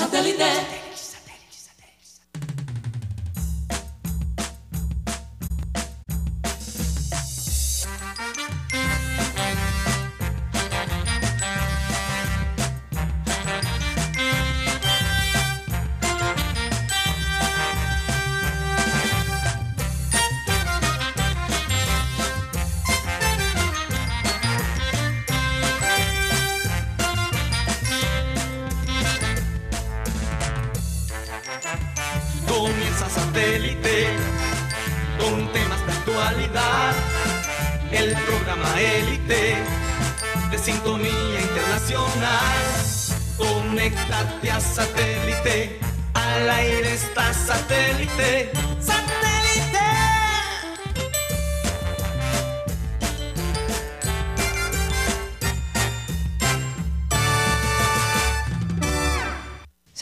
Satellite.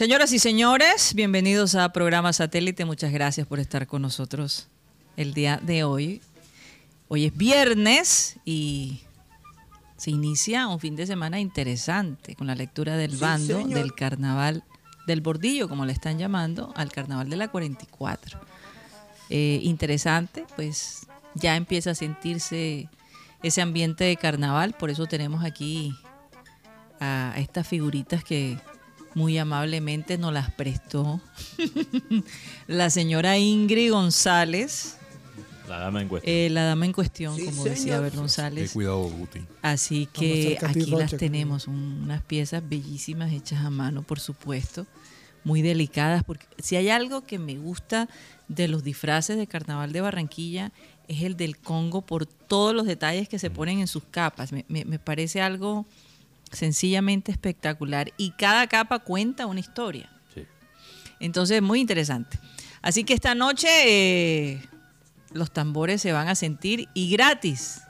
Señoras y señores, bienvenidos a Programa Satélite. Muchas gracias por estar con nosotros el día de hoy. Hoy es viernes y se inicia un fin de semana interesante con la lectura del bando del carnaval del bordillo, como le están llamando, al carnaval de la 44. Eh, interesante, pues ya empieza a sentirse ese ambiente de carnaval, por eso tenemos aquí a estas figuritas que muy amablemente nos las prestó la señora Ingrid González, La dama en cuestión. eh, la dama en cuestión, como decía Ten González. cuidado, Guti. Así que aquí las tenemos, un- unas piezas bellísimas hechas a mano, por supuesto, muy delicadas, porque si hay algo que me gusta de los disfraces de Carnaval de Barranquilla es el del Congo por todos los detalles que se ponen en sus capas. Me, me- me parece algo sencillamente espectacular y cada capa cuenta una historia. Sí. Entonces, muy interesante. Así que esta noche eh, los tambores se van a sentir y gratis,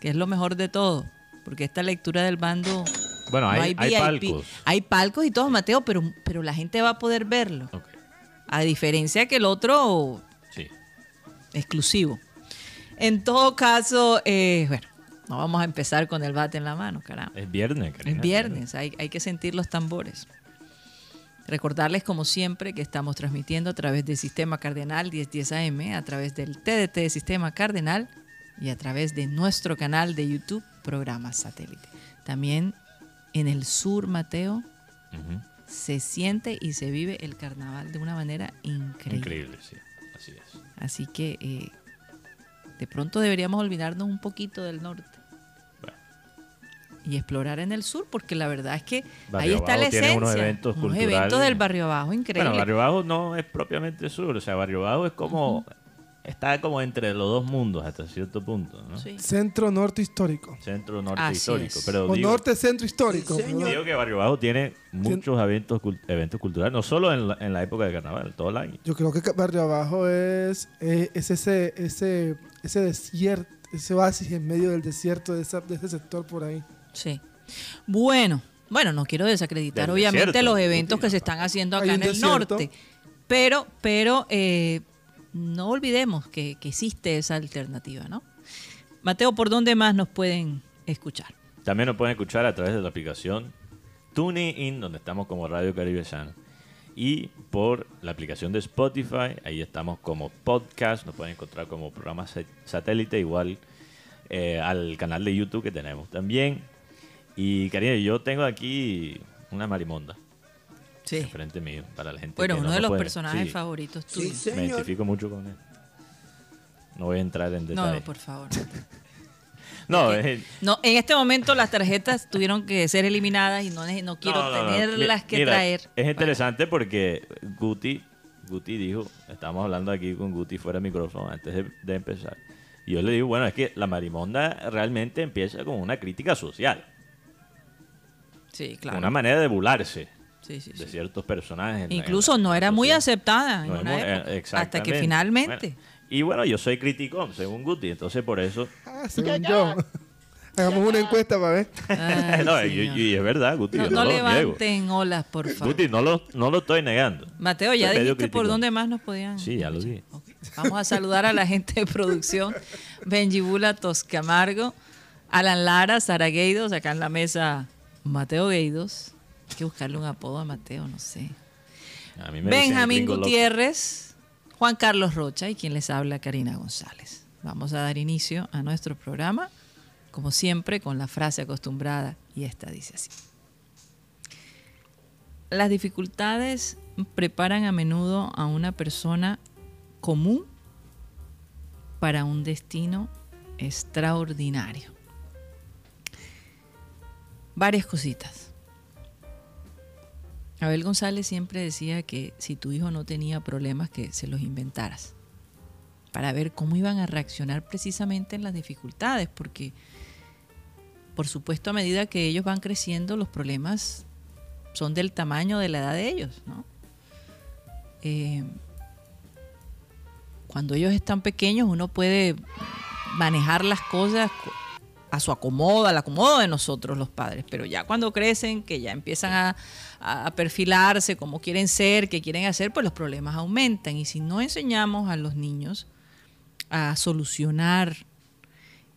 que es lo mejor de todo, porque esta lectura del bando... Bueno, no hay, hay VIP. palcos. Hay palcos y todo, Mateo, pero, pero la gente va a poder verlo. A diferencia que el otro Sí. exclusivo. En todo caso, eh, bueno, no vamos a empezar con el bate en la mano, caramba. Es viernes, Es Karina. viernes, hay, hay que sentir los tambores. Recordarles, como siempre, que estamos transmitiendo a través del Sistema Cardenal 1010 AM, a través del TDT de Sistema Cardenal y a través de nuestro canal de YouTube, Programa Satélite. También en el sur, Mateo, se siente y se vive el carnaval de una manera increíble. Increíble, sí. Así es. Así que eh, de pronto deberíamos olvidarnos un poquito del norte. Y explorar en el sur, porque la verdad es que Barrio ahí está Abajo la tiene esencia. unos eventos eventos culturales. del barrio abajo, increíble. Bueno, Barrio Bajo no es propiamente sur. O sea, Barrio Bajo es como. Está como entre los dos mundos hasta cierto punto, ¿no? Sí. Centro Norte Histórico. Centro norte Así histórico. es. Pero O digo, Norte Centro Histórico. digo que Barrio Bajo tiene muchos eventos, eventos culturales, no solo en la, en la época de carnaval, todo el año. Yo creo que Barrio Abajo es, eh, es ese, ese, ese desierto, ese oasis en medio del desierto de, esa- de ese sector por ahí. Sí. Bueno, bueno, no quiero desacreditar Del obviamente desierto, los eventos que se están haciendo acá en el desierto. norte, pero, pero eh, no olvidemos que, que existe esa alternativa, ¿no? Mateo, ¿por dónde más nos pueden escuchar? También nos pueden escuchar a través de la aplicación TuneIn, donde estamos como Radio Caribe Channel. Y por la aplicación de Spotify, ahí estamos como podcast, nos pueden encontrar como programa sa- satélite, igual eh, al canal de YouTube que tenemos también. Y Karina, yo tengo aquí una marimonda Sí. enfrente mío, para la gente Bueno, que uno no de lo los puede- personajes sí, favoritos tuyos. Me identifico mucho con él. No voy a entrar en No, detalle. no, por favor. No, es- No, en este momento las tarjetas tuvieron que ser eliminadas y no, no quiero No, no, no. tenerlas Mi- que mira, traer. Es interesante porque Guti, Guti dijo, estábamos hablando aquí con Guti fuera de micrófono antes de, de empezar. Y yo le digo, bueno, es que la marimonda realmente empieza con una crítica social, Sí, claro. una manera de burlarse Sí, sí, de ciertos personajes. Incluso en no era muy aceptada en No es una muy- eh, época, hasta que finalmente. Bueno, y bueno, yo soy criticón, según Guti, entonces por eso... Ah, según yo. Hagamos una encuesta para ver. Ay, no, y, es verdad, Guti, no, yo no no, lo niego. levanten olas, por favor. Guti, no lo, no lo estoy negando. Mateo, ya medio dijiste por dónde más nos podían. Sí, ya lo dije. Vamos a saludar a la gente de producción: Benjibula Toscamargo, Alan Lara, Sara Gueidos, acá en la mesa Mateo Gueidos, Hay que buscarle un apodo a Mateo, no sé. A mí me dicen el Benjamín loco. Gutiérrez, Juan Carlos Rocha y quien les habla, Karina González. Vamos a dar inicio a nuestro programa, como siempre, con la frase acostumbrada, y esta dice así. Las dificultades preparan a menudo a una persona común para un destino extraordinario. Varias cositas. Abel González siempre decía que si tu hijo no tenía problemas, que se los inventaras, para ver cómo iban a reaccionar precisamente en las dificultades, porque por supuesto a medida que ellos van creciendo, los problemas son del tamaño de la edad de ellos, ¿no? Eh, cuando ellos están pequeños uno puede manejar las cosas a su acomodo, al acomodo de nosotros los padres, pero ya cuando crecen, que ya empiezan a, a perfilarse como quieren ser, que quieren hacer, pues los problemas aumentan. Y si no enseñamos a los niños a solucionar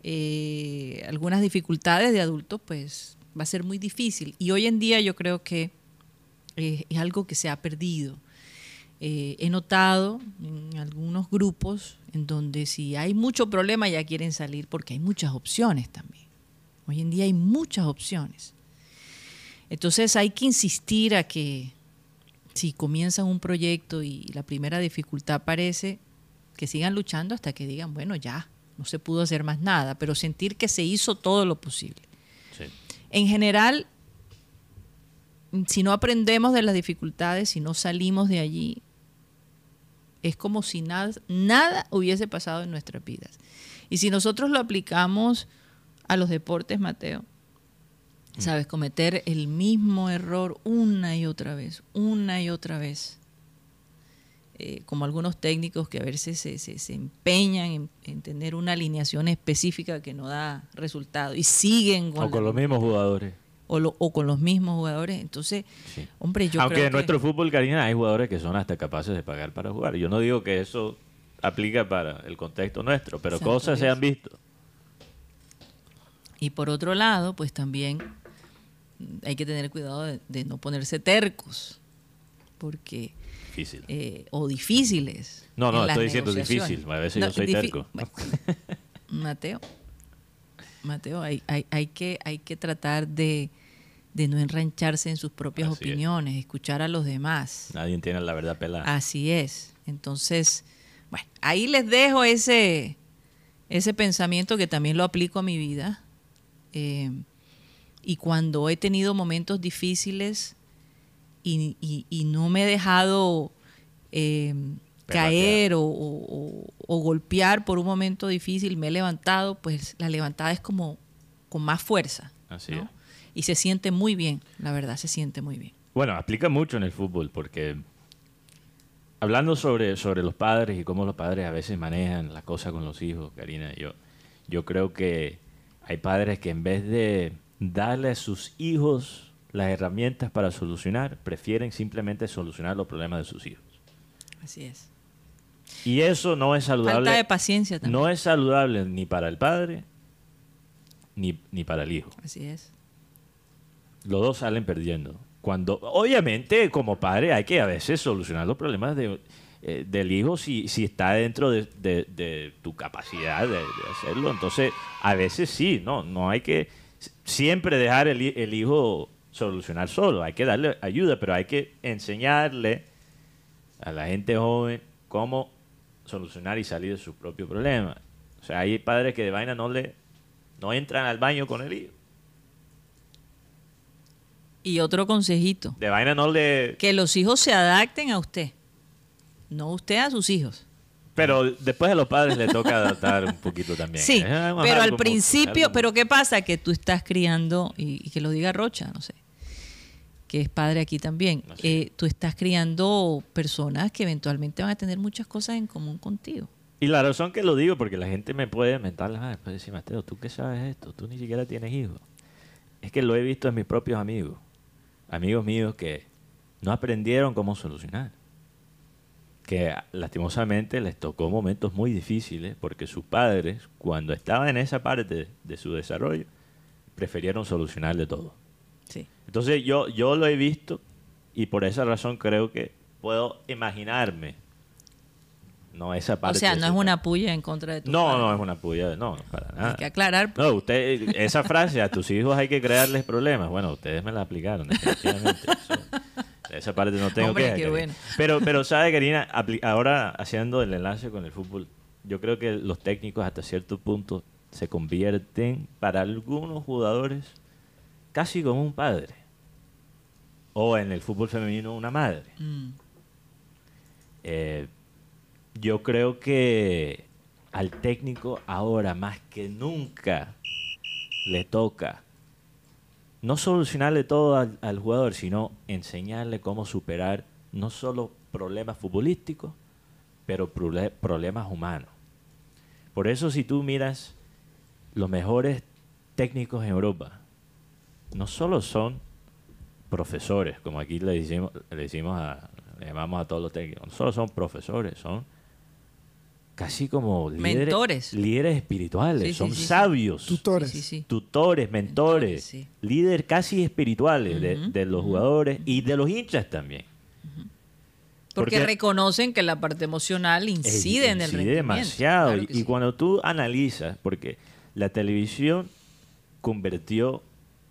eh, algunas dificultades de adultos, pues va a ser muy difícil. Y hoy en día yo creo que eh, es algo que se ha perdido. Eh, he notado en algunos grupos en donde si hay mucho problema ya quieren salir porque hay muchas opciones también. Hoy en día hay muchas opciones. Entonces hay que insistir a que si comienzan un proyecto y la primera dificultad aparece, que sigan luchando hasta que digan, bueno, ya, no se pudo hacer más nada, pero sentir que se hizo todo lo posible. Sí. En general, si no aprendemos de las dificultades, si no salimos de allí, es como si nada, nada hubiese pasado en nuestras vidas. Y si nosotros lo aplicamos a los deportes, Mateo, sabes, cometer el mismo error una y otra vez, una y otra vez. Eh, como algunos técnicos que a veces se, se, se empeñan en, en, tener una alineación específica que no da resultado y siguen con, O con los mismos jugadores. O, lo- o con los mismos jugadores. Entonces, Sí. hombre, yo Aunque creo en que- nuestro fútbol, Karina, hay jugadores que son hasta capaces de pagar para jugar. Yo no digo que eso aplica para el contexto nuestro, pero Exacto, cosas se han visto. Y por otro lado, pues también hay que tener cuidado de, de no ponerse tercos, porque Difícil. eh, o difíciles. No, no, estoy diciendo difícil, a veces yo soy terco. bueno, Mateo, Mateo, hay, hay, hay que, hay que tratar de, de no enrancharse en sus propias Así es. opiniones, escuchar a los demás. Nadie tiene la verdad pelada. Así es. Entonces, bueno, ahí les dejo ese, ese pensamiento que también lo aplico a mi vida. Eh, y cuando he tenido momentos difíciles y, y- y no me he dejado eh, caer o, o- o- o golpear por un momento difícil, me he levantado, pues la levantada es como con más fuerza. Así ¿no? es. Y se siente muy bien, la verdad, se siente muy bien. Bueno, aplica mucho en el fútbol porque hablando sobre, sobre los padres y cómo los padres a veces manejan las cosas con los hijos, Karina, yo, yo creo que hay padres que en vez de darle a sus hijos las herramientas para solucionar, prefieren simplemente solucionar los problemas de sus hijos. Así es. Y eso no es saludable. Falta de paciencia también. No es saludable ni para el padre ni, ni para el hijo. Así es. Los dos salen perdiendo. Cuando, obviamente, como padre hay que a veces solucionar los problemas de, eh, del hijo si, si está dentro de, de- tu capacidad de, hacerlo. Entonces, a veces sí, no, no hay que siempre dejar el, el hijo solucionar solo. Hay que darle ayuda, pero hay que enseñarle a la gente joven cómo solucionar y salir de sus propios problemas. O sea, hay padres que de vaina no le no entran al baño con el hijo. Y otro consejito, De vaina no le... que los hijos se adapten a usted, no usted a sus hijos. Pero después a los padres le toca adaptar un poquito también. Sí, algo- pero al principio, algo- pero ¿qué pasa? Que tú estás criando, y, y que lo diga Rocha, no sé, que es padre aquí también, Así eh, tú estás criando personas que eventualmente van a tener muchas cosas en común contigo. Y la razón que lo digo, porque la gente me puede mentar la madre, puede decir, Mateo, ¿tú qué sabes esto? Tú ni siquiera tienes hijos. Es que lo he visto en mis propios amigos. Amigos míos que no aprendieron cómo solucionar. Que lastimosamente les tocó momentos muy difíciles porque sus padres, cuando estaban en esa parte de su desarrollo, prefirieron solucionarle todo. Sí. Entonces yo, yo lo he visto y por esa razón creo que puedo imaginarme. No, esa O parte. sea, de no es una puya en contra de tu No, padre. no es una puya. No, no, para nada. Hay que aclarar. No, usted, esa frase, a tus hijos hay que crearles problemas. Bueno, ustedes me la aplicaron, definitivamente. Eso- esa parte no tengo Hombre, que bueno. Pero, pero, ¿sabe, Karina? Ahora, haciendo el enlace con el fútbol, yo creo que los técnicos hasta cierto punto se convierten, para algunos jugadores, casi como un padre. O en el fútbol femenino, una madre. Mm. Eh, yo creo que al técnico ahora más que nunca le toca no solucionarle todo al, jugador, sino enseñarle cómo superar no solo problemas futbolísticos, pero problemas humanos. Por eso si tú miras los mejores técnicos en Europa, no solo son profesores, como aquí le decimos, le decimos a, le llamamos a todos los técnicos, no solo son profesores, son casi como líderes, Mentores. líderes espirituales, Sí, sí, son sí, sí. sabios, Tutores. Sí, sí, sí. tutores, mentores, sí. líderes casi espirituales de, los jugadores y de los hinchas también. Porque, Porque- reconocen que la parte emocional incide en el incide rendimiento. demasiado. Claro y que y sí. cuando tú analizas, porque la televisión convirtió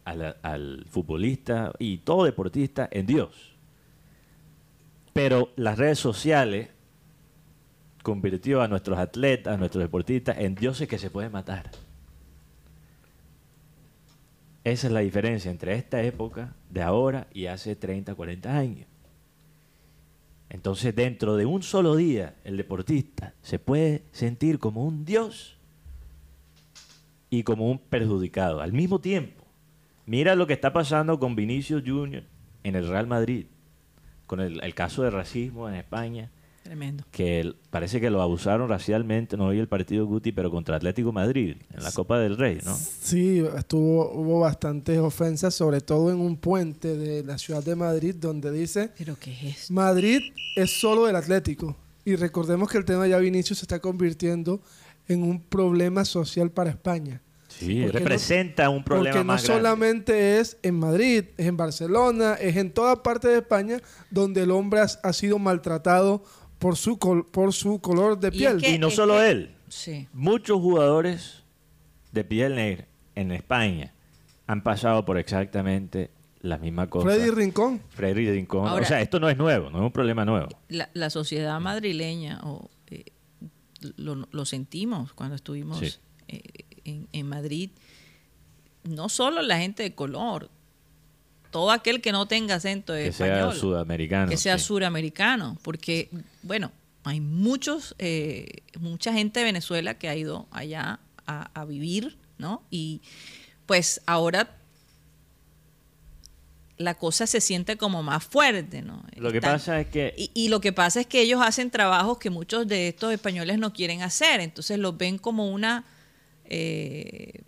a la- al futbolista y todo deportista en Dios. Pero las redes sociales convirtió a nuestros atletas, a nuestros deportistas en dioses que se pueden matar. Esa es la diferencia entre esta época de ahora y hace 30, 40 años. Entonces, dentro de un solo día, el deportista se puede sentir como un dios y como un perjudicado al mismo tiempo. Mira lo que está pasando con Vinicius Junior en el Real Madrid, con el, el caso de racismo en España, Tremendo. que parece que lo abusaron racialmente, no vi el partido Guti, pero contra Atlético Madrid, en la Copa del Rey, ¿no? Sí, estuvo, hubo bastantes ofensas, sobre todo en un puente de la ciudad de Madrid, donde dice, ¿Pero qué es esto? Madrid es solo del Atlético. Y recordemos que el tema ya Vinicius se está convirtiendo en un problema social para España. Sí, Porque no- representa un problema Porque no más grande. solamente es en Madrid, es en Barcelona, es en toda parte de España donde el hombre ha, ha sido maltratado por su, col- por su color de Y es piel. que- Y no solo que- él. Sí. Muchos jugadores de piel negra en España han pasado por exactamente la misma cosa. Freddy Rincón. Freddy Rincón. Ahora- o sea, esto no es nuevo, no es un problema nuevo. La, la sociedad madrileña, eh, lo, lo sentimos cuando estuvimos Sí. eh, en, en Madrid, no solo la gente de color, todo aquel que no tenga acento Que español. sea sudamericano. que sea sí. suramericano, porque, bueno, hay muchos, eh, mucha gente de Venezuela que ha ido allá a, a vivir, ¿no? Y pues ahora la cosa se siente como más fuerte, ¿no? Lo que pasa es que y, y lo que pasa es que ellos hacen trabajos que muchos de estos españoles no quieren hacer, entonces los ven como una eh,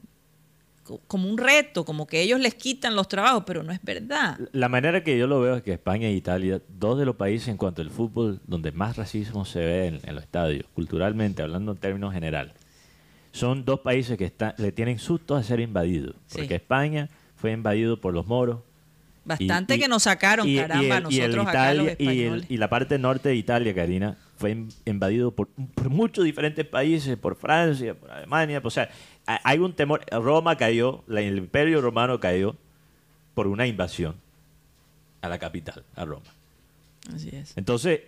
como un reto, como que ellos les quitan los trabajos, pero no es verdad. la manera que yo lo veo es que España e Italia, dos de los países en cuanto al fútbol donde más racismo se ve en, en los estadios, culturalmente, hablando en términos generales, son dos países que le tienen susto a ser invadidos. Sí. Porque España fue invadido por los moros, Bastante Y- que nos sacaron, y- y caramba, y el nosotros acá los Italia- y, el- españoles. y la parte norte de Italia, Karina, fue in- invadido por, por muchos diferentes países, por Francia, por Alemania. O sea, hay un temor. Roma cayó, el imperio romano cayó por una invasión a la capital, a Roma. Así es. Entonces,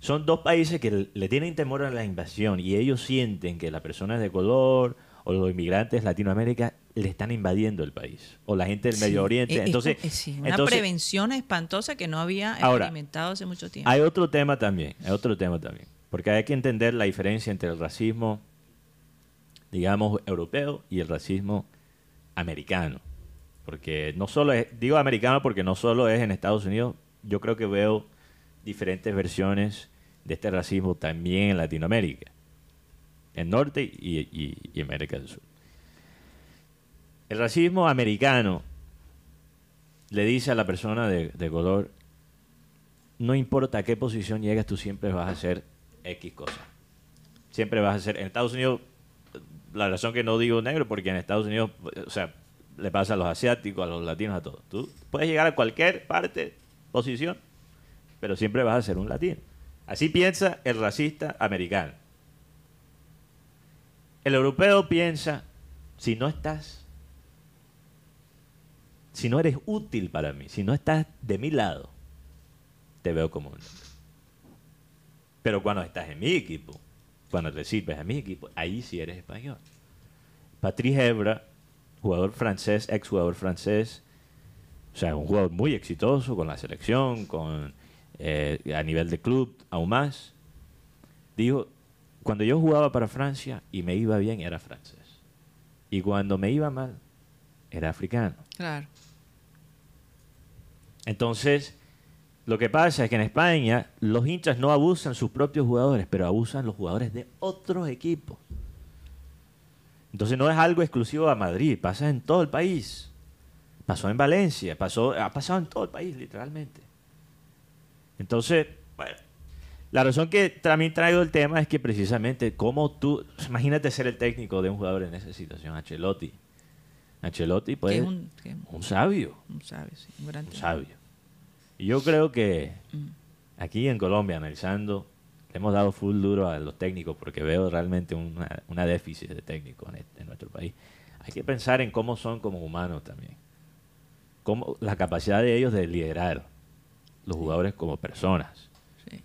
son dos países que le- tienen temor a la invasión y ellos sienten que las personas de color o los inmigrantes de Latinoamérica le están invadiendo el país. O la gente del Sí, Medio Oriente. es- es entonces, como- sí, una entonces, prevención espantosa que no había Ahora, experimentado hace mucho tiempo. Hay otro tema también, hay otro tema también. Porque hay que entender la diferencia entre el racismo, digamos, europeo y el racismo americano. Porque no solo es, digo americano porque no solo es en Estados Unidos, yo creo que veo diferentes versiones de este racismo también en Latinoamérica, en Norte y, y- América del Sur. El racismo americano le dice a la persona de, de color, no importa a qué posición llegues, tú siempre vas a hacer X cosa. Siempre vas a hacer. En Estados Unidos, la razón que no digo negro, porque en Estados Unidos, o sea, le pasa a los asiáticos, a los latinos, a todos. Tú puedes llegar a cualquier parte, posición, pero siempre vas a ser un latino. Así piensa el racista americano. El europeo piensa, si no estás, si no eres útil para mí, si no estás de mi lado, te veo como un Pero cuando estás en mi equipo, cuando te sirves a mi equipo, ahí sí eres español. Patrice Hebra, jugador francés, ex jugador francés, o sea, un jugador muy exitoso con la selección, con eh, a nivel de club, aún más. Dijo, cuando yo jugaba para Francia y me iba bien, era francés. Y cuando me iba mal, era africano. Claro. Entonces, lo que pasa es que en España los hinchas no abusan sus propios jugadores, pero abusan los jugadores de otros equipos. Entonces no es algo exclusivo a Madrid, pasa en todo el país. Pasó en Valencia, pasó, ha pasado en todo el país, literalmente. Entonces, bueno, la razón que también traigo el tema es que precisamente como tú, imagínate ser el técnico de un jugador en esa situación, Ancelotti. Ancelotti pues, es un, es un sabio, un sabio, sí, un gran un sabio. Yo creo que Mm. aquí en Colombia, analizando, le hemos dado full duro a los técnicos porque veo realmente una, una déficit de técnicos en, este- en nuestro país. Hay que pensar en cómo son como humanos también. Cómo, la capacidad de ellos de liderar los jugadores como personas. Sí.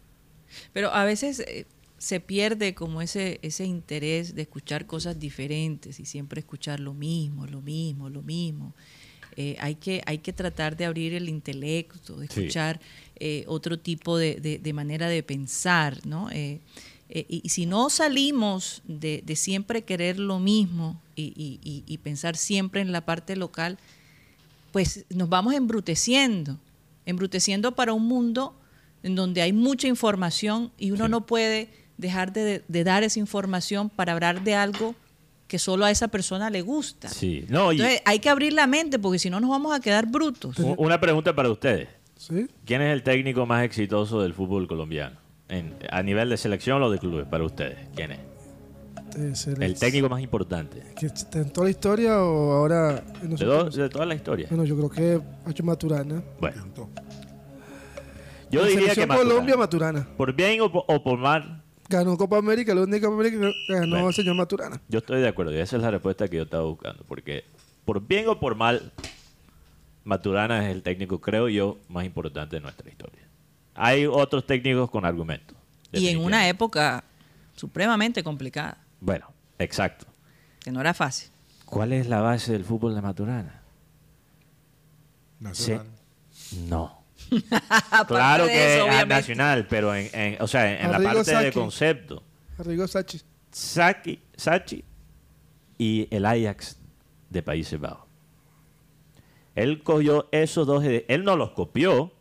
Pero a veces eh, se pierde como ese, ese interés de escuchar cosas diferentes y siempre escuchar lo mismo, lo mismo, lo mismo. Eh, hay, que, hay que tratar de abrir el intelecto, de Sí. escuchar eh, otro tipo de, de- de manera de pensar, ¿no? Eh, y, y si no salimos de, de siempre querer lo mismo y, y- y- y pensar siempre en la parte local, pues nos vamos embruteciendo, embruteciendo para un mundo en donde hay mucha información y uno Sí. no puede dejar de, de dar esa información para hablar de algo que solo a esa persona le gusta. Sí. No, y Entonces hay que abrir la mente porque si no nos vamos a quedar brutos. una pregunta para ustedes. ¿Sí? ¿Quién es el técnico más exitoso del fútbol colombiano? En- a nivel de selección o de clubes, para ustedes. ¿Quién es? El técnico más importante. ¿Que está ¿En toda la historia o ahora De, do- últimos? de toda la historia. Bueno, yo creo que Hacho Maturana. Bueno, yo La diría que Maturana. Colombia, Maturana. Por bien o por, o por mal, Ganó Copa América, la única Copa América que ganó Bueno. el señor Maturana. yo estoy de acuerdo. Y esa es la respuesta que yo estaba buscando. Porque por bien o por mal, Maturana es el técnico, creo yo, más importante de nuestra historia. Hay otros técnicos con argumentos. Y en una época supremamente complicada, Bueno, exacto. que no era fácil. ¿Cuál es la base del fútbol de Maturana? Nacional. No. Claro de que eso, es nacional, pero en, en- o sea, en, en la parte de Sacchi. concepto. Arrigo Sachi. Saki, Sachi y el Ajax de Países Bajos. Él cogió esos dos, él no los copió,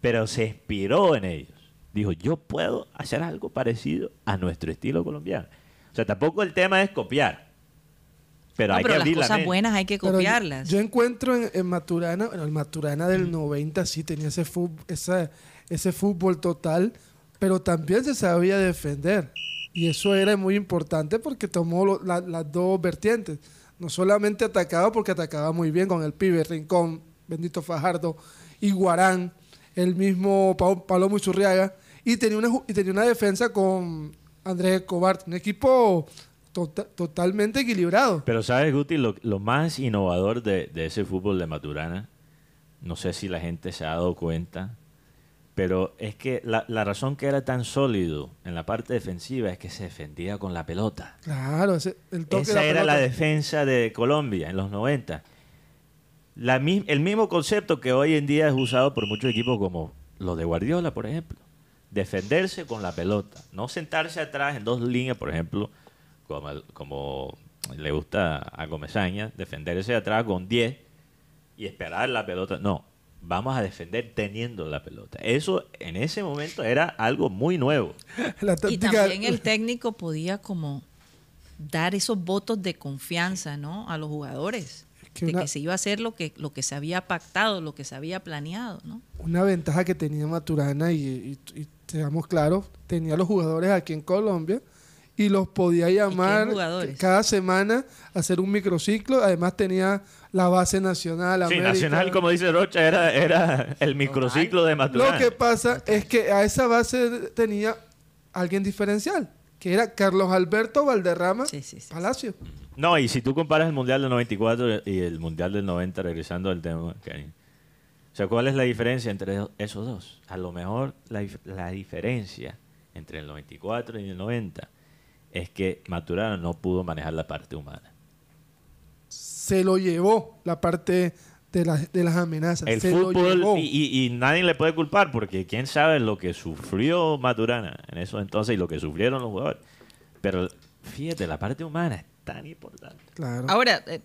pero se inspiró en ellos. Dijo, yo puedo hacer algo parecido a nuestro estilo colombiano. O sea, tampoco el tema es copiar, pero No, hay pero que las cosas mente. buenas hay que Pero copiarlas. Yo, encuentro en, en Maturana, bueno, el Maturana del 90 sí tenía ese fútbol, esa, ese fútbol total, pero también se sabía defender. Y eso era muy importante porque tomó lo- la- las dos vertientes. No solamente atacaba porque atacaba muy bien con el pibe, Rincón, Bendito Fajardo y Guarán, el mismo Pa- Palomo Isurriaga, y tenía una, y tenía una defensa con Andrés Escobar, un equipo tota- totalmente equilibrado. Pero sabes, Guti, lo, lo más innovador de, de ese fútbol de Maturana, no sé si la gente se ha dado cuenta, pero es que la, la razón que era tan sólido en la parte defensiva es que se defendía con la pelota. Claro, ese- el toque Esa de la era la defensa de Colombia en los 90. La mi- el mismo concepto que hoy en día es usado por muchos equipos como los de Guardiola, por ejemplo. Defenderse con la pelota. No sentarse atrás en dos líneas, por ejemplo, como, como le gusta a Comesaña, defenderse atrás con 10 y esperar la pelota. No, vamos a defender teniendo la pelota. Eso en ese momento era algo muy nuevo. La Y también el técnico podía como dar esos votos de confianza, ¿no? A los jugadores. que de una- que se iba a hacer lo que, lo que se había pactado, lo que se había planeado, ¿no? una ventaja que tenía Maturana y, y, y seamos claros, tenía los jugadores aquí en Colombia y los podía llamar cada semana a hacer un microciclo. Además tenía la base nacional. Sí, América. Nacional, como dice Rocha, era, era el microciclo de Maturana. Lo que pasa es que a esa base tenía alguien diferencial, que era Carlos Alberto Valderrama Sí, sí, sí. Palacio. No, y si tú comparas el Mundial del 94 y el Mundial del 90, regresando al tema, Karim, o sea, ¿cuál es la diferencia entre esos dos? A lo mejor la, la diferencia entre el 94 y el 90 es que Maturana no pudo manejar la parte humana. Se lo llevó la parte de, las de las amenazas. El se lo fútbol, llevó. y, y- y nadie le puede culpar, porque quién sabe lo que sufrió Maturana en eso entonces y lo que sufrieron los jugadores. Pero fíjate, la parte humana es tan importante. Claro. Ahora, eh,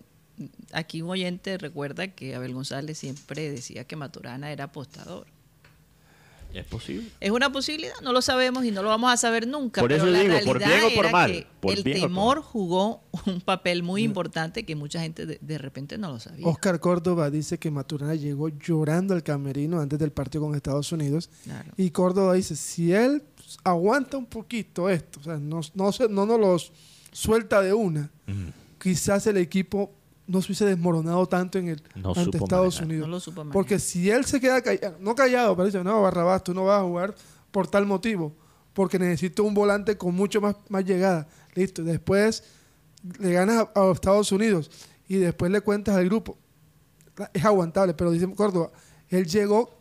aquí un oyente recuerda que Abel González siempre decía que Maturana era apostador. Es posible. Es una posibilidad, no lo sabemos y no lo vamos a saber nunca. Por pero eso la digo, por bien o por mal, por el por temor mal. jugó un papel muy importante que mucha gente de, de repente no lo sabía. Oscar Córdoba dice que Maturana llegó llorando al camerino antes del partido con Estados Unidos. Claro. Y Córdoba dice, si él aguanta un poquito esto, o sea, no, no, se- no nos los suelta de una, quizás el equipo no se hubiese desmoronado tanto en el, No ante supo Estados manejar. Unidos. No lo supo. Porque si él se queda callado, no callado, pero dice, no, Barrabás, tú no vas a jugar por tal motivo, porque necesito un volante con mucho más, más llegada. Listo, después le ganas a, a Estados Unidos y después le cuentas al grupo. Es aguantable, pero dice Córdoba, él llegó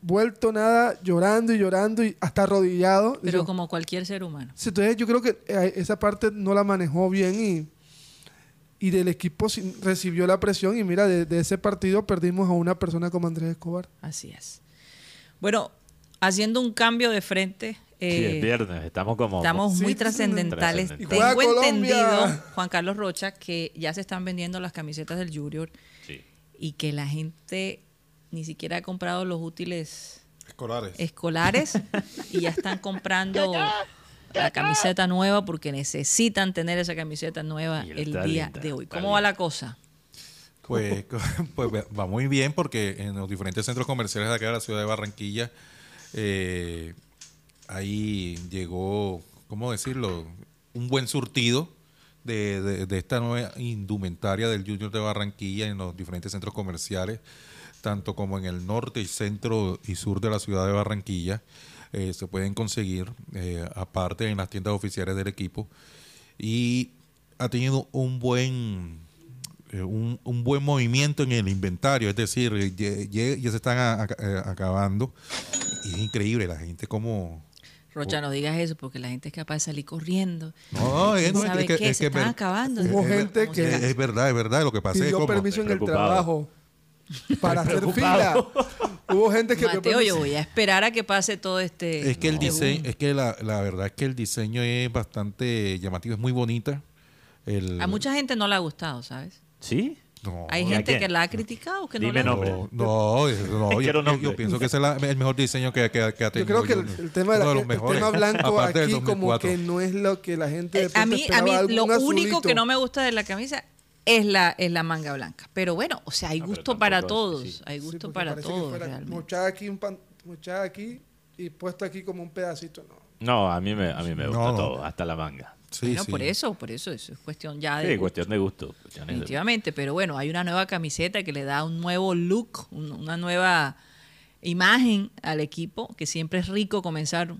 vuelto nada, llorando y llorando y hasta arrodillado. Pero Dice, como cualquier ser humano. Sí, Entonces yo creo que eh, esa parte no la manejó bien y, y del equipo recibió la presión y mira, de, de ese partido perdimos a una persona como Andrés Escobar. Así es. Bueno, haciendo un cambio de frente. sí, eh, es viernes, estamos como... Estamos Sí, muy sí, trascendentales. Tengo Colombia. entendido, Juan Carlos Rocha, que ya se están vendiendo las camisetas del Junior Sí. y que la gente ni siquiera ha comprado los útiles Escolares. escolares y ya están comprando la camiseta nueva porque necesitan tener esa camiseta nueva el día linda, de hoy. ¿Cómo va linda. la cosa? Pues, pues va muy bien porque en los diferentes centros comerciales de acá de la ciudad de Barranquilla, eh, ahí llegó, ¿cómo decirlo? Un buen surtido de, de- de esta nueva indumentaria del Junior de Barranquilla en los diferentes centros comerciales, tanto como en el norte y centro y sur de la ciudad de Barranquilla. Eh, se pueden conseguir, eh, aparte en las tiendas oficiales del equipo. Y ha tenido un buen eh, un, un buen movimiento en el inventario, es decir, ya, ya- ya se están a- a- eh, acabando. Y es increíble la gente como... Rocha, no digas eso porque la gente es capaz de salir corriendo. No, es, no, ¿Sabe es que, qué? es Se que están acabando. Hubo es- gente que- verdad, es verdad. Lo que pasa es Pidió como... permiso en el trabajo para hacer fila. Hubo gente que Mateo, yo voy a esperar a que pase todo este. Es que el diseño, es que la, la verdad es que el diseño es bastante llamativo, es muy bonita. El, A mucha gente no le ha gustado, ¿sabes? ¿Sí? no, Hay ¿a gente que la ha criticado, que no Dime le ha nombre. no, no, no, yo, yo- yo pienso que ese es la- el mejor diseño que, que- que ha Yo tenido. creo que el, tema, de la- Uno de los el mejores, tema blanco aquí como 2004. que no es lo que la gente Eh, a mí, a mí lo único que no me gusta de la camisa es la, es la manga blanca. Pero bueno, o sea, hay Ah, gusto para todos. sí. Hay gusto para todos. Mochada aquí, un pan- mochada aquí y puesto aquí como un pedacito. No. No, a mí me, a mí me gusta No, no. todo, hasta la manga. Sí, bueno, sí. por eso, por eso, eso es cuestión ya de Sí, gusto, cuestión de gusto. de- definitivamente. Pero bueno, hay una nueva camiseta que le da un nuevo look, un- una nueva imagen al equipo, que siempre es rico comenzar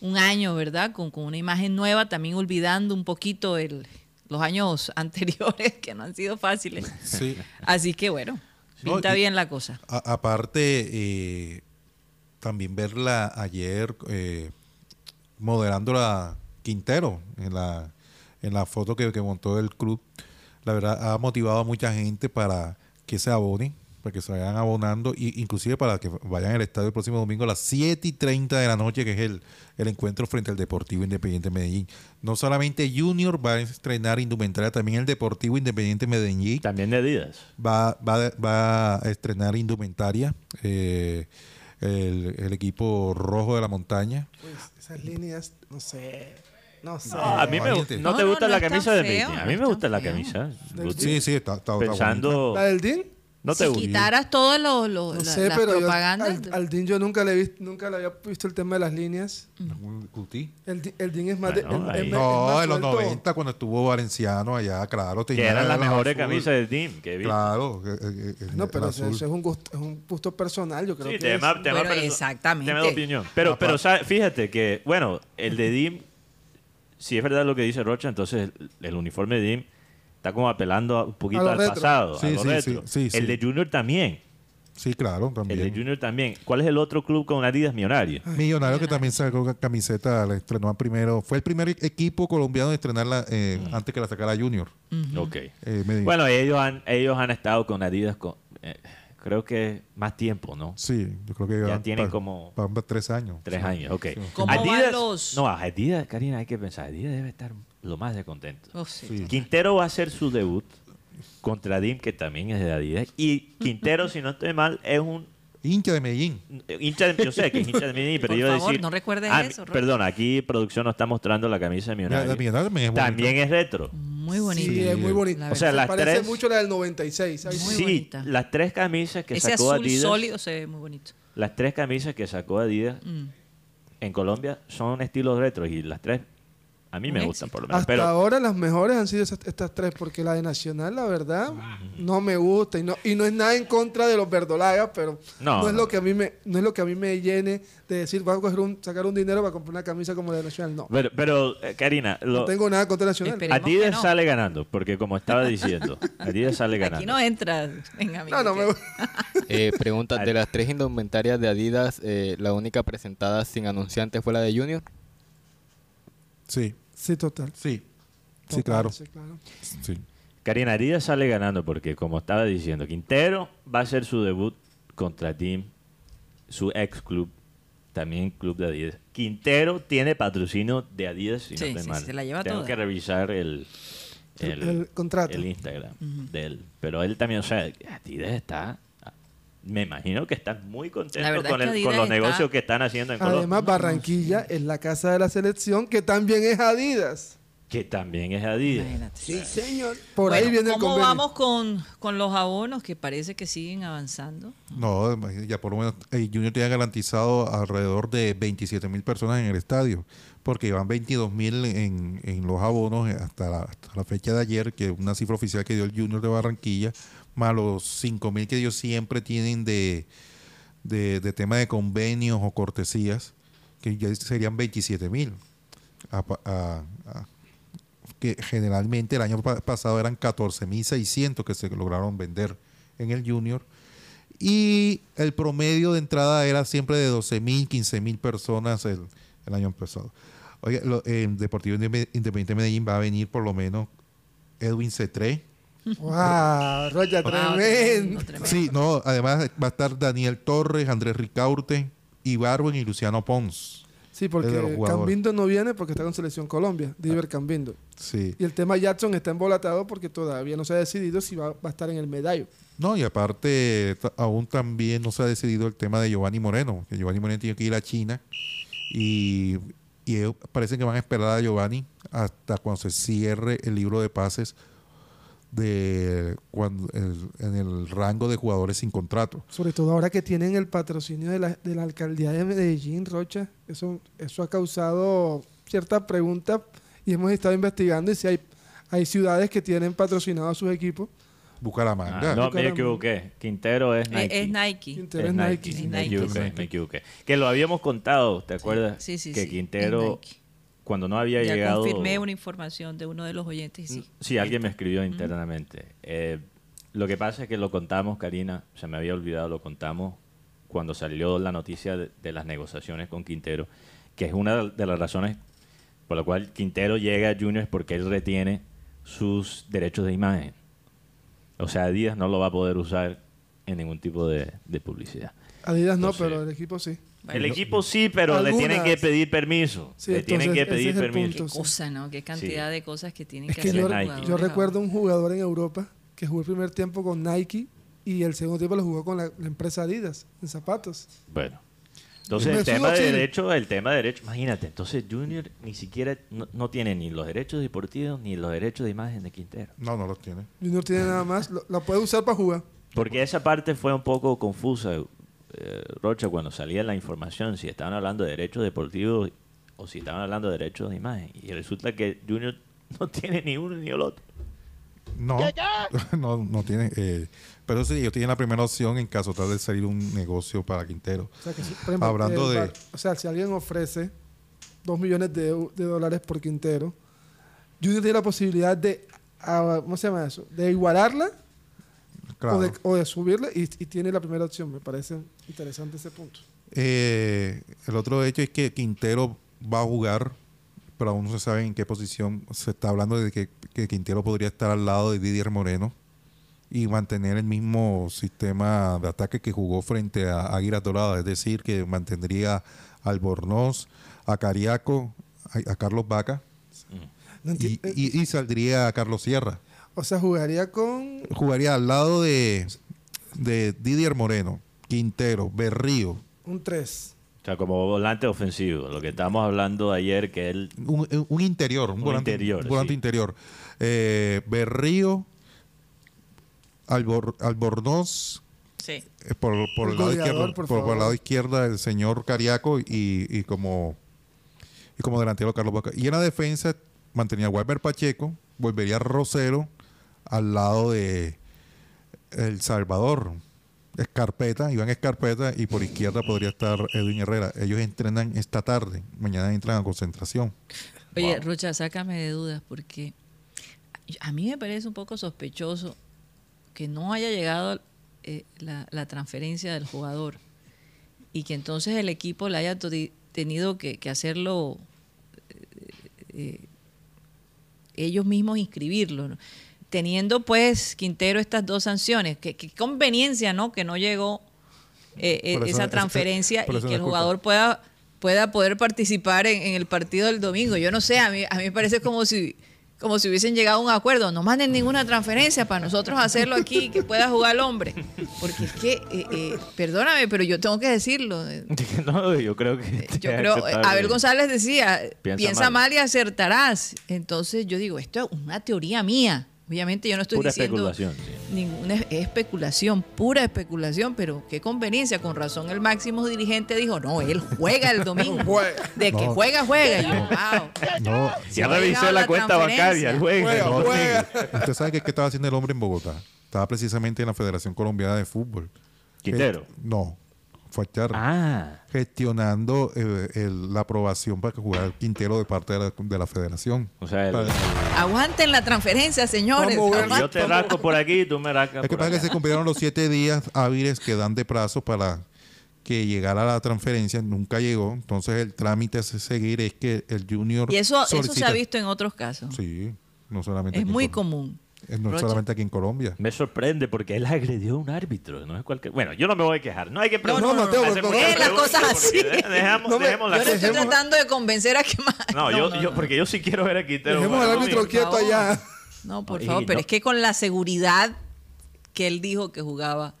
un año, ¿verdad? Con, con una imagen nueva, también olvidando un poquito el, los años anteriores que no han sido fáciles. Sí. Así que bueno, No, pinta bien la cosa. A- aparte, eh, también verla ayer eh, moderándola Quintero en la, en la foto que, que montó el club, la verdad ha motivado a mucha gente para que se abonen, para que se vayan abonando, y inclusive para que vayan al estadio el próximo domingo a las 7 y 30 de la noche, que es el, el encuentro frente al Deportivo Independiente Medellín. No solamente Junior va a estrenar indumentaria, también el Deportivo Independiente Medellín También de Adidas. va, va, va a estrenar indumentaria eh, el, el equipo rojo de la montaña. Pues esas líneas, no sé. No sé. Ah, a mí me. ¿No, No, te no, gusta no la camisa de Mickey? A no mí me gusta la camisa. Sí, sí, está, está- está bonita. Pensando... ¿La del DIN? No te si gusta. quitaras todas lo, lo- No la- sé, las pero yo, propagandas. al, al DIN yo nunca le, he visto, nunca le había visto el tema de las líneas. Guti. El, el DIN es más, Bueno, de, No, más en los suelto. 90, cuando estuvo Valenciano allá, claro. Que eran las la mejores camisas del team que visto. Claro. eh, eh, eh, No, el pero eso, es, un gusto, es un gusto personal, yo creo Sí, que tema, es. tema Bueno, exactamente. tema de opinión. Pero, pero fíjate que, bueno, el de DIM, si es verdad lo que dice Rocha, entonces el, el uniforme de DIM está como apelando un poquito al retro. pasado, Sí, a lo sí, retro. sí, sí, el de Junior también. Sí, claro, El también. de Junior también. ¿Cuál es el otro club con Adidas Millonario? Millonario que también sacó camiseta, la estrenó primero. Fue el primer equipo colombiano en estrenarla eh, antes que la sacara Junior. Ok. Eh. Bueno, ellos han, ellos han estado con Adidas con, eh, creo que más tiempo, ¿no? Sí, yo creo que Ya van tienen pa- como- van pa- tres años. Tres Sí. años, ok. ¿Cómo van Adidas, los- No, Adidas, Karina, hay que pensar, Adidas debe estar lo más de contento. Oh, sí. Sí. Quintero va a hacer su debut contra Dim, que también es de Adidas. Y Quintero, si no estoy mal, es un Hincha de Medellín. hincha de, yo sé que es hincha de Medellín, pero Por iba a favor, decir... no recuerdes Ah, eso. Perdón, aquí producción nos está mostrando la camisa de La, Millonario. la Millonario también es bonita. También es retro. Muy bonito. Sí, es muy bonito. La O sea, las Parece tres- mucho la del 96. ¿sabes? Muy sí, bonita. las tres camisas que Ese sacó azul Adidas... sólido se ve muy bonito. Las tres camisas que sacó Adidas Mm. en Colombia son estilos retro y las tres a mí me éxito. gustan por lo menos. Hasta Pero ahora las mejores han sido esas- estas tres, porque la de Nacional, la verdad, no me gusta. Y no, y no es nada en contra de los verdolagas, pero No, no, es no. lo que a mí me, no es lo que a mí me llene de decir, voy a coger un, sacar un dinero para comprar una camisa como la de Nacional. No. pero, pero, eh, Karina, lo- No tengo nada contra Nacional. Esperemos Adidas no. sale ganando, porque como estaba diciendo, Adidas sale ganando. Aquí no entra. Venga, No, no me Miguel. gusta. Eh, pregunta, de las tres indumentarias de Adidas, eh, la única presentada sin anunciante fue la de Junior. Sí, Sí, total. sí. Sí, claro. sí, claro. Sí. Karina Adidas sale ganando porque, como estaba diciendo, Quintero va a hacer su debut contra Team, su ex club, también club de Adidas. Quintero tiene patrocinio de Adidas, si Sí, no sí, mal. se la lleva Tengo toda. que revisar el, El- el contrato. el Instagram de él. Pero él también, o sea, Adidas está... Me imagino que están muy contentos con, el- con los está- negocios que están haciendo en Colombia. Además, Barranquilla es la casa de la selección, que también es Adidas. Que también es Adidas. Imagínate. Sí, señor. Por ahí Bueno, viene el ¿Cómo vamos con, con los abonos que parece que siguen avanzando? No, ya por lo menos el Junior tiene garantizado alrededor de 27 mil personas en el estadio, porque van 22 mil en, en los abonos hasta la, hasta la fecha de ayer, que es una cifra oficial que dio el Junior de Barranquilla, más los 5 mil que ellos siempre tienen de, de, tema de convenios o cortesías, que ya serían 27 mil. que generalmente el año pa- pasado eran 14.600 que se lograron vender en el Junior. Y el promedio de entrada era siempre de 12.000, 15.000 personas el, el año pasado. Oye, lo- Deportivo Indep- Independiente de Medellín va a venir por lo menos Edwin Cetré. ¡Wow! Rocha, Wow, tremendo. tremendo. Sí, no, además va a estar Daniel Torres, Andrés Ricaurte, Ibarwen y Luciano Pons. Sí, porque. Cambindo no viene porque está con Selección Colombia, Diver Cambindo. Sí. Y el tema Jackson está embolatado porque todavía no se ha decidido si va, va a estar en el medallo. No, y aparte, aún también no se ha decidido el tema de Giovanni Moreno, que Giovanni Moreno tiene que ir a China y, y ellos parece que van a esperar a Giovanni hasta cuando se cierre el libro de pases de cuando el- en el rango de jugadores sin contrato. Sobre todo ahora que tienen el patrocinio de la, de la alcaldía de Medellín, Rocha. Eso, eso ha causado cierta pregunta y hemos estado investigando y si hay, hay ciudades que tienen patrocinado a sus equipos. Bucaramanga. Ah, no, me equivoqué. Quintero es Nike. Es Nike. Quintero Es es Nike. Nike. Es Me Nike, equivoqué, sí. me equivoqué. Que lo habíamos contado, ¿te acuerdas? Sí, sí, que sí, Quintero, es Nike. Cuando no había Ya llegado... confirmé una información de uno de los oyentes y sí. Sí, alguien me escribió internamente. Eh, lo que pasa es que lo contamos, Karina, se me había olvidado, lo contamos cuando salió la noticia de, de las negociaciones con Quintero, que es una de las razones por la cual Quintero llega a Junior es porque él retiene sus derechos de imagen. O sea, Díaz no lo va a poder usar en ningún tipo de, de publicidad. Adidas no, Entonces- pero el equipo sí. Bueno, el equipo sí, pero le tienen que pedir permiso. Sí, le tienen que pedir es permiso. punto. Qué cosa, ¿no? Qué cantidad de cosas que tienen Es que que hacer yo, yo recuerdo un jugador en Europa que jugó el primer tiempo con Nike y el segundo tiempo lo jugó con la, la empresa Adidas en zapatos. Bueno. Entonces, el tema de derecho, el tema de derecho, imagínate, entonces Junior ni siquiera no, no tiene ni los derechos deportivos ni los derechos de imagen de Quintero. No, no los tiene. Junior tiene nada más, lo, lo puede usar para jugar. Porque esa parte fue un poco confusa, eh, Rocha, cuando salía la información, si estaban hablando de derechos deportivos o si estaban hablando de derechos de imagen. Y resulta que Junior no tiene ni uno ni el otro. No, no, no tiene. eh, pero sí, ellos tienen la primera opción en caso tal de salir un negocio para Quintero. O sea, que si, por ejemplo, Hablando el de- O sea, si alguien ofrece 2 millones de dólares por Quintero, Junior tiene la posibilidad de, ah, ¿cómo se llama eso? De igualarla Claro. o, de, o de subirla y, y tiene la primera opción. Me parece interesante ese punto. Eh, el otro hecho es que Quintero va a jugar, pero aún no se sabe en qué posición. Se está hablando de que, que Quintero podría estar al lado de Didier Moreno y mantener el mismo sistema de ataque que jugó frente a Águila Dorada, es decir, que mantendría a Albornoz, a Cariaco, a, a Carlos Vaca y, eh, y- y saldría a Carlos Sierra. O sea, jugaría con... Jugaría al lado de, de Didier Moreno, Quintero, Berrío, Un 3. O sea, como volante ofensivo, lo que estábamos hablando ayer, que él... un, un interior, un, Un volante interior, un volante sí. interior. Eh, Berrío, Albor- Albornoz, Sí. eh, por, por El lado izquierdo, por por, por el lado izquierdo el señor Cariaco y, y como y como delantero Carlos Vaca. Y en la defensa mantenía a Walter Pacheco, volvería Rosero al lado de El Salvador. Escarpeta, Iván Escarpeta, y por izquierda podría estar Edwin Herrera. Ellos entrenan esta tarde, mañana entran a concentración. Oye, Rocha, sácame de dudas porque a mí me parece un poco sospechoso que no haya llegado eh, la, la transferencia del jugador y que entonces el equipo le haya tenido que, que hacerlo eh, eh, ellos mismos inscribirlo. ¿no? Teniendo pues Quintero estas dos sanciones, qué qué conveniencia, ¿no? Que no llegó eh, eh, eso- esa es- transferencia y que el jugador pueda pueda poder participar en, en el partido del domingo. Yo no sé, a mí, a mí me parece como si como si hubiesen llegado a un acuerdo. No manden ninguna transferencia para nosotros hacerlo aquí, que pueda jugar el hombre. Porque es que, eh, eh, perdóname, pero yo tengo que decirlo. eh, no, yo creo que... Yo es creo, aceptable. Abel González decía, Piensa piensa, mal. mal. y acertarás. Entonces yo digo, esto es una teoría mía. Obviamente yo no estoy Pura diciendo especulación, sí. ninguna es- especulación, pura especulación, pero qué conveniencia. Con razón el máximo dirigente dijo, no, él juega el domingo. Juega. De que No. juega, juega. Y yo, wow. No, Si Ya revisé la, la cuenta bancaria, el juego. Juega, no, juega. Usted sabe que qué estaba haciendo el hombre en Bogotá. Estaba precisamente en la Federación Colombiana de Fútbol. Quintero. Eh, no, Charra. Ah, Gestionando eh, el- la aprobación para que jugara Quintero de parte de la, de la Federación. o sea, el- Para- Aguanten la transferencia, señores. Yo te rasco por aquí y tú me rascas es que pasa que se cumplieron los siete días hábiles que dan de plazo para que llegara la transferencia. Nunca llegó. Entonces el trámite a seguir es que el Junior. Y eso, eso se ha visto en otros casos. Sí, no solamente es muy común. No Rocha. solamente aquí en Colombia. Me sorprende porque él agredió a un árbitro, no es cualquier... Bueno, yo no me voy a quejar, no hay que no, Mateo, hacer por muchas favor. Eh, las cosas así. de- Dejamos, No me- dejemos las Yo no estoy Dejemos- tratando de convencer a que más. No, yo, yo, porque yo sí quiero ver a Quintero. Dejemos al el árbitro quieto allá. No, por favor, pero no- es que con la seguridad que él dijo que jugaba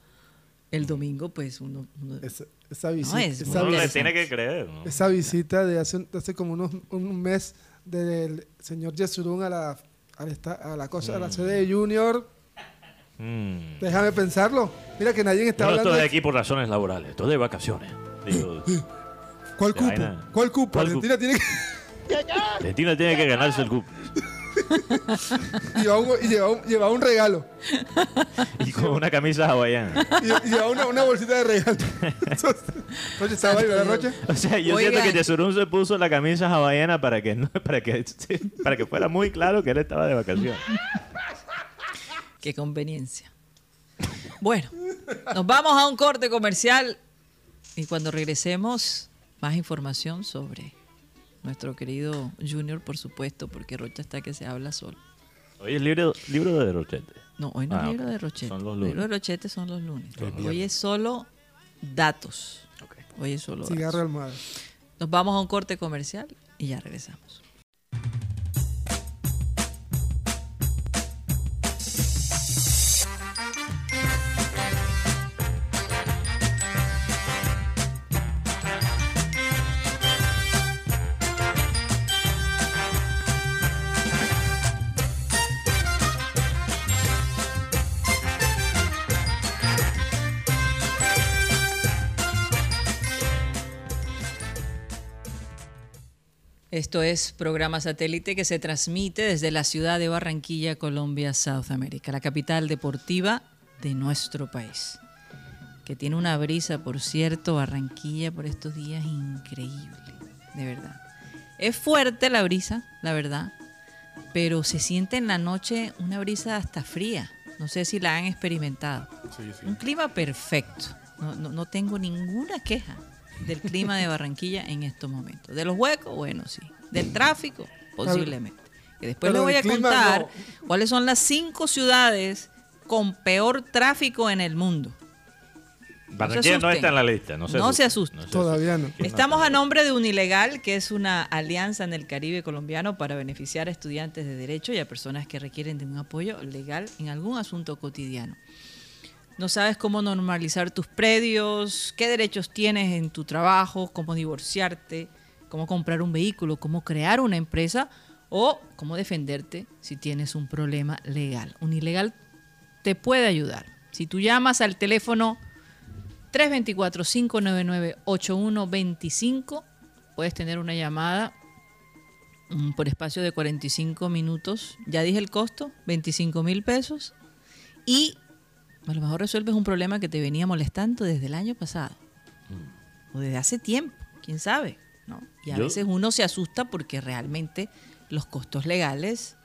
el domingo, pues uno... uno- Esa, esa visita, es esa, Uno le visita tiene que creer. ¿no? esa visita de hace, hace como unos, un mes del señor Yesurún a la, a la, esta- a la cosa, a la sede de Junior. Mm. Déjame pensarlo. Mira que nadie está no hablando. estoy de- aquí por razones laborales, estoy de vacaciones. Digo, ¿Cuál de cupo? ¿Cuál cupo? ¿Cuál Argentina tiene que Argentina tiene que ganarse el cupo. llevar un, y llevar un, regalo. Y con una camisa hawaiana. Y, y llevar una, una bolsita de regalo. Rocha, ¿estaba ahí, verdad, Rocha? O sea, yo Oigan. siento que Yesurún se puso la camisa hawaiana para que, no, para, que, para que fuera muy claro que él estaba de vacaciones. Qué conveniencia. Bueno, nos vamos a un corte comercial y cuando regresemos, más información sobre nuestro querido Junior, por supuesto, porque Rocha está que se habla solo. Hoy es libro, libro de Rochete. No, hoy no Ah, es libro ok. de Rochete. Son los lunes. libro de Rochete son los lunes. Hoy es solo datos. Ok. Hoy es solo Cigarro datos. almohada. Nos vamos a un corte comercial y ya regresamos. Esto es programa satélite que se transmite desde la ciudad de Barranquilla, Colombia, South America, la capital deportiva de nuestro país. Que tiene una brisa, por cierto, Barranquilla por estos días increíble, de verdad. Es fuerte la brisa, la verdad, pero se siente en la noche una brisa hasta fría. No sé si la han experimentado. Un clima perfecto. No, no- no tengo ninguna queja del clima de Barranquilla en estos momentos. De los huecos, bueno, sí. Del tráfico, posiblemente. Y después Pero le voy a contar no. cuáles son las cinco ciudades con peor tráfico en el mundo. Barranquilla no asusten. está en la lista. No se No se asusten. asusten. Todavía no. Estamos a nombre de Unilegal, que es una alianza en el Caribe colombiano para beneficiar a estudiantes de derecho y a personas que requieren de un apoyo legal en algún asunto cotidiano. No sabes cómo normalizar tus predios, qué derechos tienes en tu trabajo, cómo divorciarte, cómo comprar un vehículo, cómo crear una empresa o cómo defenderte si tienes un problema legal. Unilegal te puede ayudar. Si tú llamas al teléfono 324-599-8125. Puedes tener una llamada mm, por espacio de 45 minutos. Ya dije el costo, 25 mil pesos. Y a lo mejor resuelves un problema que te venía molestando desde el año pasado. O desde hace tiempo, quién sabe. ¿No? Y a Yo- veces uno se asusta porque realmente los costos legales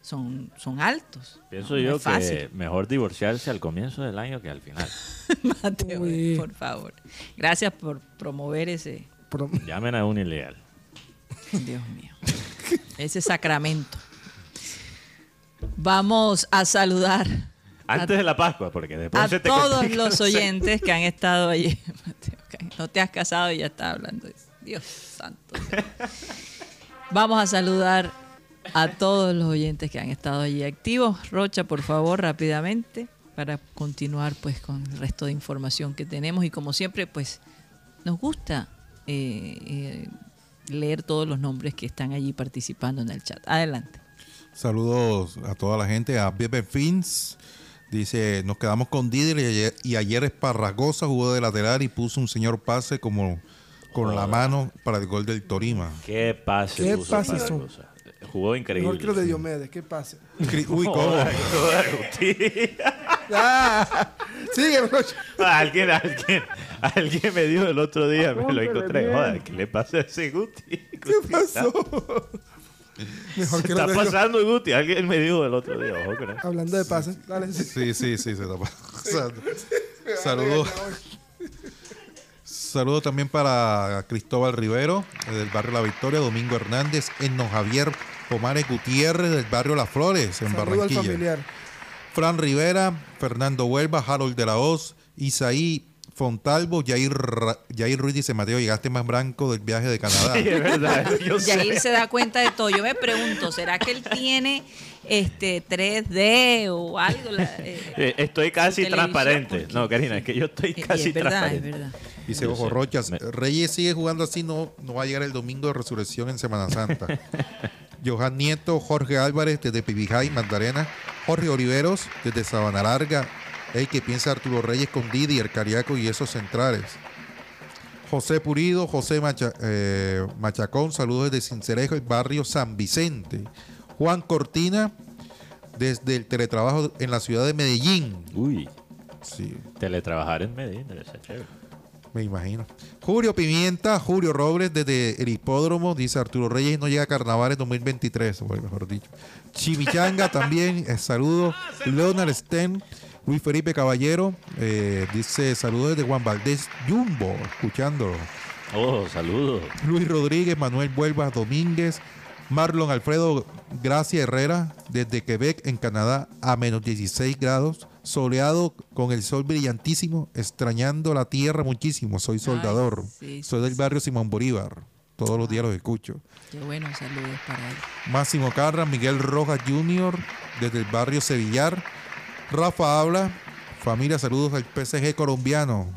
son, son altos. Pienso No yo fácil. que mejor divorciarse al comienzo del año que al final. Mateo, Uy. por favor. Gracias por promover ese, Pro- Llamen a un ilegal. Dios mío, ese sacramento. Vamos a saludar Antes de la Pascua, porque después a se te todos los oyentes que han estado allí. Mateo, no te has casado y ya estás hablando de eso. Dios santo. Vamos a saludar a todos los oyentes que han estado allí activos. Rocha, por favor, rápidamente, para continuar pues con el resto de información que tenemos. Y como siempre, pues nos gusta eh, eh, leer todos los nombres que están allí participando en el chat. Adelante. Saludos a toda la gente, a Bebe Fins. Dice, nos quedamos con Didier y ayer, y ayer Esparragosa jugó de lateral y puso un señor pase como con la mano para el gol del Torima. ¿Qué pase ¿Qué pase son? Jugó increíble. Mejor que lo de Diomedes, ¿qué? Cri- Uy, ¿cómo? Joder, Agustín. Ah, sigue, alguien, alguien, alguien me dijo el otro día, me lo encontré. bien. Joder, ¿qué le pasa a ese Guti? ¿Qué pasó? Mejor ¿Qué que está pasando, Guti? Alguien me dijo el otro día. Ojo eso. Hablando de pases, dale. Sí, sí, sí, se está pasando. Saludos. Saludos también para Cristóbal Rivero, eh, del barrio La Victoria, Domingo Hernández, Enno Javier Pomares Gutiérrez, del barrio Las Flores, en Saludo al Barranquilla. familiar. Fran Rivera, Fernando Huelva, Harold de la Hoz, Isaí Fontalvo, Jair, Jair Ruiz dice, Mateo, llegaste más blanco del viaje de Canadá. Sí, es verdad. Yo sé. Yair se da cuenta de todo. Yo me pregunto, ¿será que él tiene este 3D o algo? La- eh, Eh, Estoy casi transparente. porque- No, Karina, es que yo estoy y casi es verdad, es transparente. verdad. Dice, ojo. Rochas, Me- Reyes sigue jugando así, no, no va a llegar el domingo de resurrección en Semana Santa. Johan Nieto, Jorge Álvarez desde Pibijay, Magdalena, Jorge Oliveros desde Sabana Larga, hey, que piensa Arturo Reyes con Didi, el Cariaco y esos centrales. José Purido, José Macha- eh, Machacón, saludos desde Cincerejo, el barrio San Vicente. Juan Cortina, desde el teletrabajo en la ciudad de Medellín. Uy, Sí, teletrabajar en Medellín debe ser chévere. Me imagino. Julio Pimienta, Julio Robles desde el hipódromo, dice Arturo Reyes, no llega a carnaval en 2023, o mejor dicho. Chimichanga también, eh, saludos. Leonard Sten, Luis Felipe Caballero, eh, dice saludos desde Juan Valdés Jumbo, escuchándolo. Oh, saludos. Luis Rodríguez, Manuel Vuelva Domínguez, Marlon Alfredo Gracia Herrera, desde Quebec, en Canadá, a menos 16 grados, soleado con el sol brillantísimo, extrañando la tierra muchísimo. Soy soldador, sí, soy sí, del barrio Simón Bolívar. Todos los días los escucho. Qué bueno, saludos para él. Máximo Carra, Miguel Rojas Jr., desde el barrio Sevillar. Rafa habla, familia, saludos al PSG colombiano.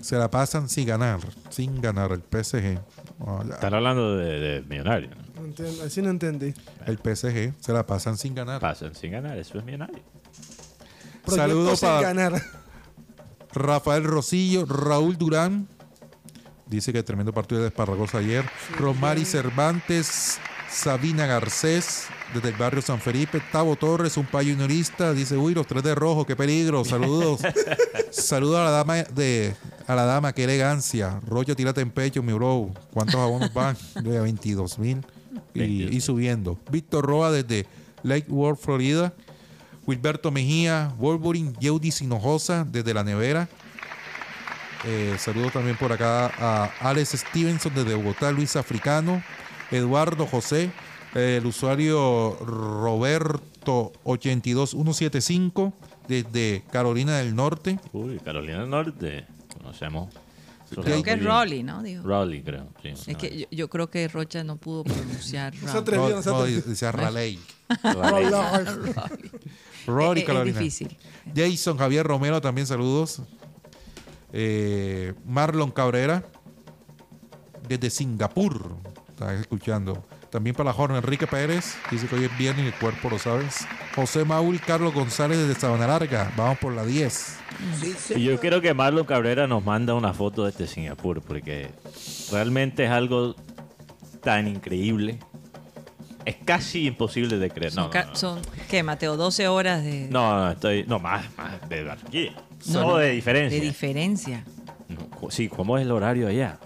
Se la pasan sin ganar, sin ganar el PSG. Hola. Están hablando de, de millonario. ¿no? No entiendo, así no entendí. El PSG se la pasan sin ganar. Pasan sin ganar, eso es millonario. Saludos para ganar. Rafael Rosillo, Raúl Durán, Dice que tremendo partido de Esparragosa ayer. Romari Cervantes, Sabina Garcés, desde el barrio San Felipe. Tavo Torres, un payo ignorista. Dice, uy, los tres de rojo, qué peligro. Saludos. Saludos a la dama de a la dama, qué elegancia. Rollo, tírate en pecho, mi bro. ¿Cuántos abonos van? De 22 mil. Y, y subiendo. Víctor Roa desde Lake World, Florida. Wilberto Mejía, Wolverine, Yeudi Hinojosa desde la nevera. Eh, saludo también por acá a Alex Stevenson desde Bogotá, Luis Africano, Eduardo José, eh, el usuario Roberto 82175 desde Carolina del Norte. Uy, Carolina del Norte. Conocemos. Creo que es. Raleigh, ¿no? Digo. Raleigh, creo. Sí, Es no, que yo, yo creo que Rocha no pudo pronunciar se Raleigh. atrevió, No, no decía Raleigh. Raleigh. Rory, Es- es Carolina. difícil. Jason Javier Romero, también saludos. Eh, Marlon Cabrera, desde Singapur, está escuchando. También para la Jorge Enrique Pérez, dice que hoy es viernes y el cuerpo lo sabes. José Maul, Carlos González desde Sabana Larga, vamos por la 10. Y yo quiero que Marlon Cabrera nos manda una foto de este Singapur, porque realmente es algo tan increíble. Es casi imposible de creer. No, Son, no, ca- no. son, ¿qué, Mateo? 12 horas de, No, no, estoy. No, más, más de Barranquilla. No, Solo no, de diferencia. de diferencia. No, sí, ¿cómo es el horario allá?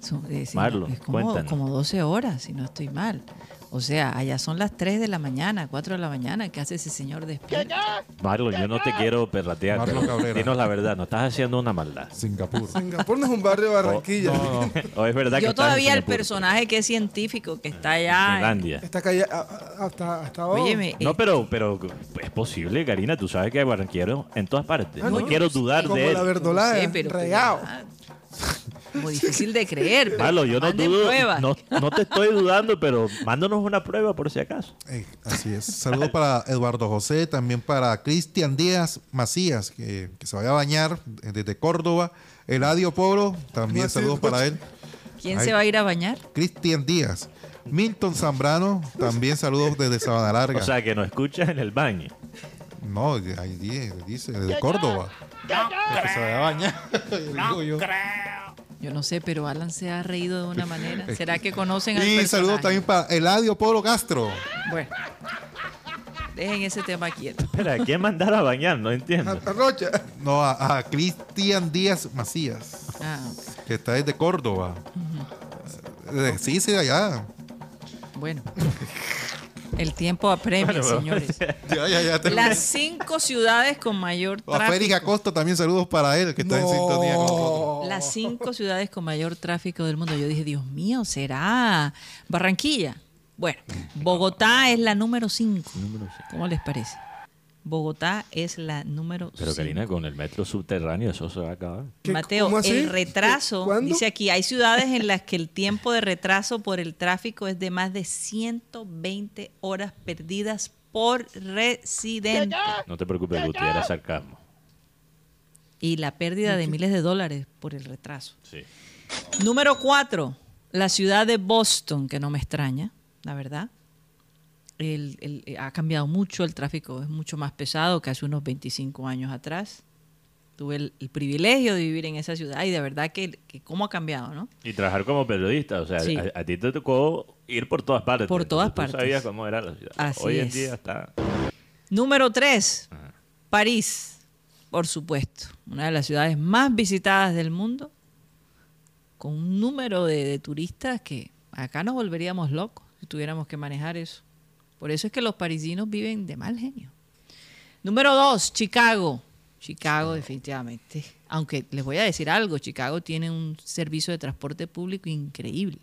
Son- eh, sí, Marlon, es como, cuéntanos. como 12 horas, si no estoy mal. O sea, allá son las 3 de la mañana, 4 de la mañana. ¿Qué hace ese señor despierto? Marlon, yo no te quiero perratear. Marlon pero Cabrera. Dinos la verdad, no estás haciendo una maldad. Singapur. Singapur no es un barrio de Barranquilla. No, no. O es verdad que Yo en todavía el personaje que es científico, que está allá. en- Finlandia. Está calle a- a- hasta, hasta abajo. Óyeme, No, eh, pero, pero es posible, Karina. Tú sabes que hay barranqueros en todas partes. Ah, no, no, quiero dudar Como de la él. verdolaga, no sé, pero- regao. ah, Como difícil de creer. Marlon, yo no dudo. No, no te estoy dudando, pero mándanos una prueba por si acaso. Eh, así es. Saludos para Eduardo José, también para Cristian Díaz Macías, que, que se vaya a bañar eh, desde Córdoba. Eladio Polo, también Macías. saludos para él. ¿Quién Ay. se va a ir a bañar? Cristian Díaz. Milton Zambrano, también saludos desde Sabana Larga. O sea, que nos escuchas en el baño. no, ahí dice, dice, desde Córdoba. Que se vaya a bañar. digo yo. Yo no sé, pero Alan se ha reído de una manera. ¿Será que conocen al Y saludos también para Eladio Polo Castro. Bueno, dejen ese tema quieto. Espera, ¿a quién mandar a bañar? No entiendo. a Rocha. No, a, a Cristian Díaz Macías, Ah, ok. que está desde Córdoba. Eh, Sí, sí, allá. bueno. El tiempo apremia, señores. Ya, ya, ya. Las cinco ciudades con mayor A Félix tráfico. Acosta también saludos para él, que está en sintonía con nosotros. Las cinco ciudades con mayor tráfico del mundo. Yo dije, Dios mío, ¿será Barranquilla? Bueno, Bogotá es la número cinco. ¿Cómo les parece? Bogotá es la número Pero Karina, con el metro subterráneo eso se va a acabar. ¿Qué- Mateo, cómo así? el retraso, ¿Cuándo? dice aquí, hay ciudades en las que el tiempo de retraso por el tráfico es de más de 120 horas perdidas por residente. No te preocupes, Guti, era sarcasmo. Y la pérdida de miles de dólares por el retraso. Sí. Número cuatro, la ciudad de Boston, que no me extraña, la verdad. El- el- eh, ha cambiado mucho, el tráfico es mucho más pesado que hace unos 25 años atrás. Tuve el, el privilegio de vivir en esa ciudad y de verdad que, que cómo ha cambiado, ¿no? Y trabajar como periodista, o sea, Sí. a, a ti te tocó ir por todas partes. Por todas Entonces, tú partes. sabías cómo era la ciudad. Así Hoy en es. día está... Número tres, París, por supuesto, una de las ciudades más visitadas del mundo, con un número de, de turistas que acá nos volveríamos locos si tuviéramos que manejar eso. Por eso es que los parisinos viven de mal genio. Número dos, Chicago. Chicago, definitivamente. Aunque les voy a decir algo, Chicago tiene un servicio de transporte público increíble.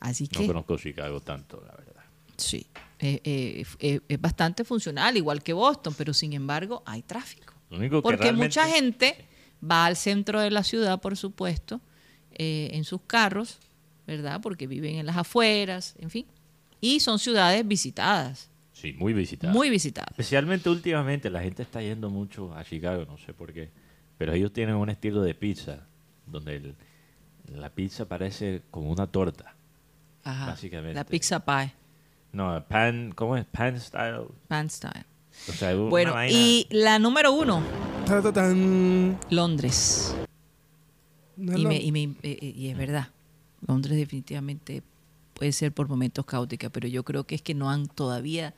Así No que... conozco Chicago tanto, la verdad. Sí, eh, eh, eh, es bastante funcional, igual que Boston, pero sin embargo hay tráfico. Lo único que Porque realmente- mucha gente va al centro de la ciudad, por supuesto, eh, en sus carros, ¿verdad? Porque viven en las afueras, en fin. Y son ciudades visitadas, Sí, muy visitada. muy visitadas. Especialmente últimamente la gente está yendo mucho a Chicago, no sé por qué. Pero ellos tienen un estilo de pizza donde el- la pizza parece como una torta. Ajá. Básicamente. La pizza pie, No, pan, ¿cómo es? Pan style. pan style. O sea, una Bueno, vaina- y la número uno, Ta, ta, tan. Londres. No y, me- y me- eh, eh, y es verdad, Londres definitivamente puede ser por momentos caótica, pero yo creo que es que no han todavía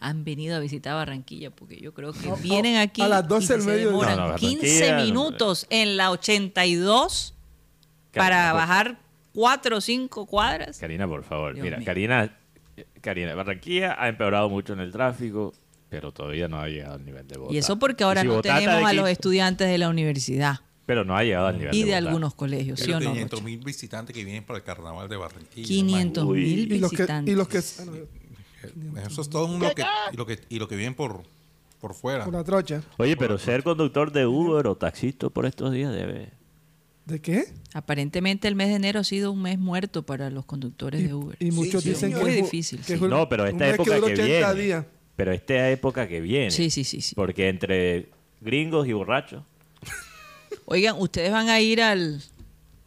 han venido a visitar Barranquilla, porque yo creo que No, vienen aquí a las 12 y se del mediodía. demoran No, no, 15 Barranquilla, no. minutos en la 82 Karina, para bajar 4 o 5 cuadras. Karina, por favor. Dios Mira, mío. Karina, Karina, Barranquilla ha empeorado mucho en el tráfico, pero todavía no ha llegado al nivel de Bogotá. Y eso porque ahora si no tenemos a los estudiantes de la universidad Pero no ha llegado al nivel y de, algunos colegios, ¿sí o no? 500 Rocha? mil visitantes que vienen para el carnaval de Barranquilla. 500 Uy. mil y los que visitantes. y los que no, imagínate. Eso es todo un lo que, y lo que, y lo que vienen por, por fuera. por la trocha. Oye, pero ser conductor de Uber o taxista por estos días debe... ¿De qué? Aparentemente el mes de enero ha sido un mes muerto para los conductores Y, de Uber. y muchos sí, dicen muy que es un- difícil, que sí. No, pero esta época que 80 viene. días. Pero esta época que viene. Sí, sí, sí, sí. Porque entre gringos y borrachos. Oigan, ustedes van a ir al,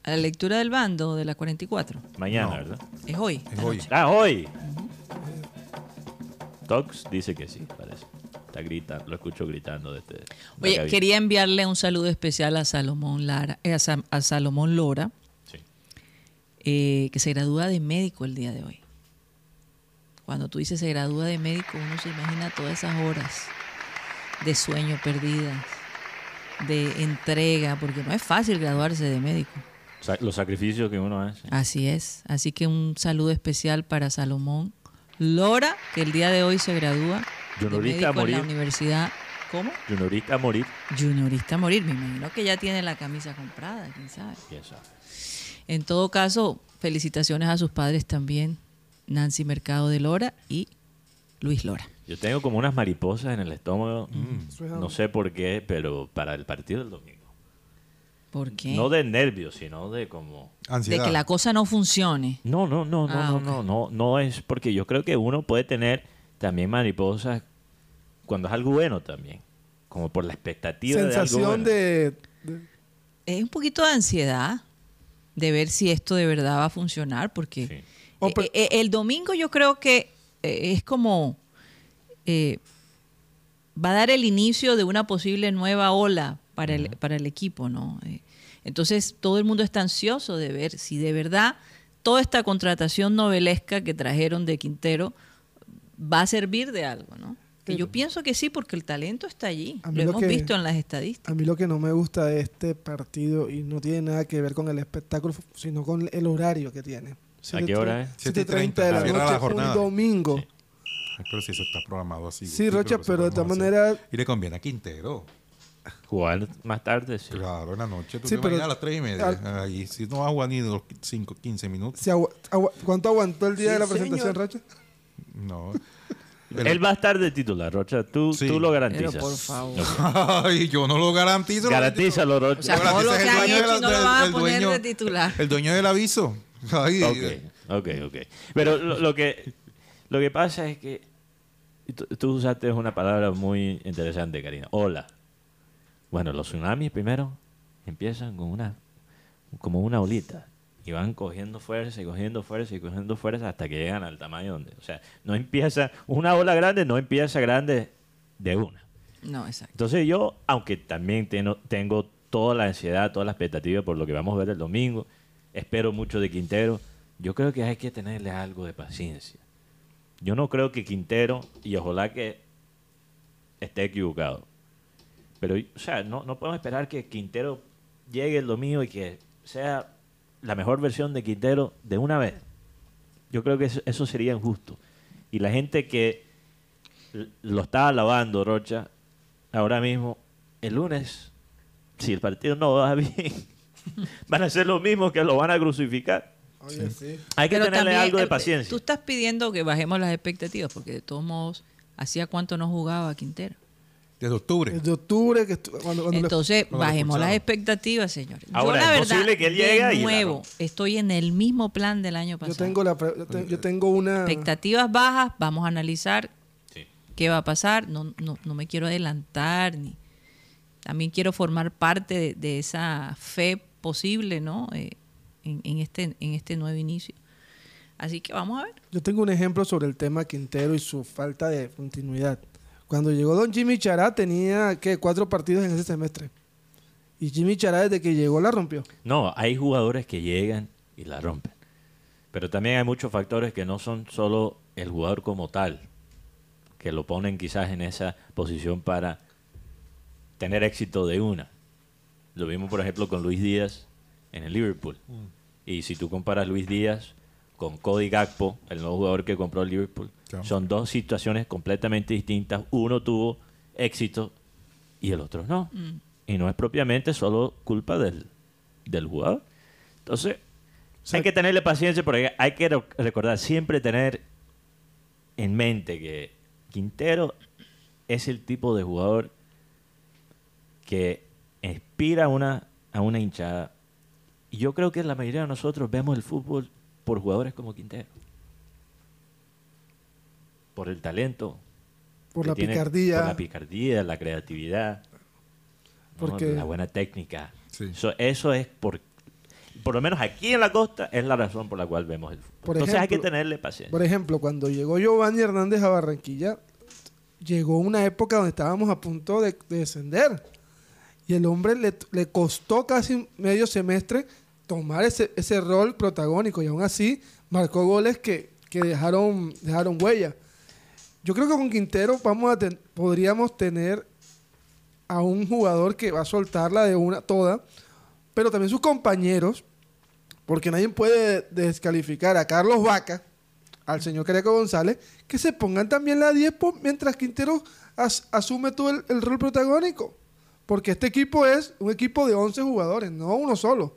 a la lectura del bando de la 44. Mañana, No. ¿verdad? Es hoy. Es hoy. Ah, hoy. Tox dice que sí, parece. Está gritando, lo escucho gritando desde. la Oye, cabina. quería enviarle un saludo especial a Salomón Lara, eh, a, Sa- a Salomón Lora, Sí. eh, que se gradúa de médico el día de hoy. Cuando tú dices se gradúa de médico, uno se imagina todas esas horas de sueño perdidas, de entrega, porque no es fácil graduarse de médico. Los sacrificios que uno hace. Así es. Así que un saludo especial para Salomón Lora, que el día de hoy se gradúa de Juniorista a médico en la morir. universidad. ¿Cómo? Juniorista a morir. Juniorista a morir. Me imagino que ya tiene la camisa comprada, quién sabe. quién sabe. En todo caso, felicitaciones a sus padres también, Nancy Mercado de Lora y Luis Lora. Yo tengo como unas mariposas en el estómago. Eso es No sé por qué, pero para el partido del domingo. ¿Por qué? No de nervios, sino de como. de Ansiedad. que la cosa no funcione. No, no, no, no, Ah, no, no, no, no es porque yo creo que uno puede tener también mariposas cuando es algo bueno también, como por la expectativa de algo Sensación bueno. de, de- Es un poquito de ansiedad de ver si esto de verdad va a funcionar, porque Sí. Oh, pero- eh, eh, el domingo yo creo que eh, es como eh, va a dar el inicio de una posible nueva ola para el, para el equipo, ¿no? Eh, entonces todo el mundo está ansioso de ver si de verdad toda esta contratación novelesca que trajeron de Quintero va a servir de algo, ¿no? Que yo pienso que sí, porque el talento está allí. Lo lo hemos que- visto en las estadísticas. A mí lo que no me gusta de este partido y no tiene nada que ver con el espectáculo, sino con el horario que tiene. ¿A qué hora es? 7.30 de la noche, un domingo. Sí. Pero si eso está programado así. Sí, Rocha, pero de todas maneras- Y le conviene a Quintero. Jugar más tarde, sí. Claro, en la noche. Tú Sí, te pero- a las 3 y media. al- Ahí si no va a jugar ni los 5, 15 minutos. Si agua- agua- ¿Cuánto aguantó el día Sí, de la presentación, señor. Rocha? No. Él va a estar de titular, Rocha. Tú, Sí. tú lo garantizas. Pero por favor. Ay, yo no lo garantizo. Garantízalo, Rocha. O sea, Lo todo lo garantiza que han hecho no lo del- van a poner dueño- de titular. El dueño del aviso. Ay, Ok, ok, ok. Pero lo, lo que, lo que pasa es que tú, usaste una palabra muy interesante, Karina. Hola. Bueno, los tsunamis primero empiezan con una, como una olita y van cogiendo fuerza y cogiendo fuerza y cogiendo fuerza hasta que llegan al tamaño donde, o sea, no empieza una ola grande, no empieza grande de una. No, exacto. Entonces yo, aunque también tengo, tengo toda la ansiedad, toda la expectativa por lo que vamos a ver el domingo, espero mucho de Quintero, yo creo que hay que tenerle algo de paciencia. Yo no creo que Quintero, y ojalá que esté equivocado, pero, o sea, no, no podemos esperar que Quintero llegue el domingo y que sea la mejor versión de Quintero de una vez. Yo creo que eso, sería injusto. Y la gente que lo está alabando, Rocha, ahora mismo, el lunes, si el partido no va bien, van a ser los mismos que lo van a crucificar. Oye, sí. Hay que Pero tenerle también, algo de eh, paciencia. Tú estás pidiendo que bajemos las expectativas, porque de todos modos, ¿hacía cuánto no jugaba Quintero? Desde octubre. Desde octubre, que cuando, cuando le- Entonces, cuando bajemos las expectativas, señores. Ahora, yo, la es verdad, posible que él de llegue y la nuevo, rompa. estoy en el mismo plan del año yo pasado. tengo la yo, te- yo tengo una Expectativas bajas, vamos a analizar Sí. qué va a pasar. No, no, no me quiero adelantar, ni también quiero formar parte de, de esa fe posible, ¿no? Eh, en, en este, en este nuevo inicio. Así que vamos a ver. Yo tengo un ejemplo sobre el tema Quintero y su falta de continuidad. Cuando llegó don Jimmy Chará tenía ¿qué? cuatro partidos en ese semestre. Y Jimmy Chará desde que llegó la rompió. No, hay jugadores que llegan y la rompen. Pero también hay muchos factores que no son solo el jugador como tal, que lo ponen quizás en esa posición para tener éxito de una. Lo vimos, por ejemplo, con Luis Díaz en el Liverpool. Y si tú comparas Luis Díaz con Cody Gakpo, el nuevo jugador que compró el Liverpool, Claro. son dos situaciones completamente distintas. Uno tuvo éxito y el otro no. Y no es propiamente solo culpa del, del jugador. Entonces, hay que tenerle paciencia porque hay que re- recordar, siempre tener en mente que Quintero es el tipo de jugador que inspira a una, a una hinchada. Y yo creo que la mayoría de nosotros vemos el fútbol por jugadores como Quintero. Por el talento. Por la tiene, picardía. Por la picardía, la creatividad. ¿no? Porque- La buena técnica. Sí. Eso, eso es por... Por lo menos aquí en la costa es la razón por la cual vemos el fútbol. Por Entonces hay que tenerle paciencia. Por ejemplo, cuando llegó Giovanni Hernández a Barranquilla, llegó una época donde estábamos a punto de, de descender. Y el hombre le, le costó casi medio semestre tomar ese, ese rol protagónico. Y aún así marcó goles que, que dejaron, dejaron huella. Yo creo que con Quintero vamos a ten- podríamos tener a un jugador que va a soltarla de una toda, pero también sus compañeros, porque nadie puede descalificar a Carlos Vaca, al señor Careco González, que se pongan también la 10 po- mientras Quintero as- asume todo el, el rol protagónico. Porque este equipo es un equipo de 11 jugadores, no uno solo.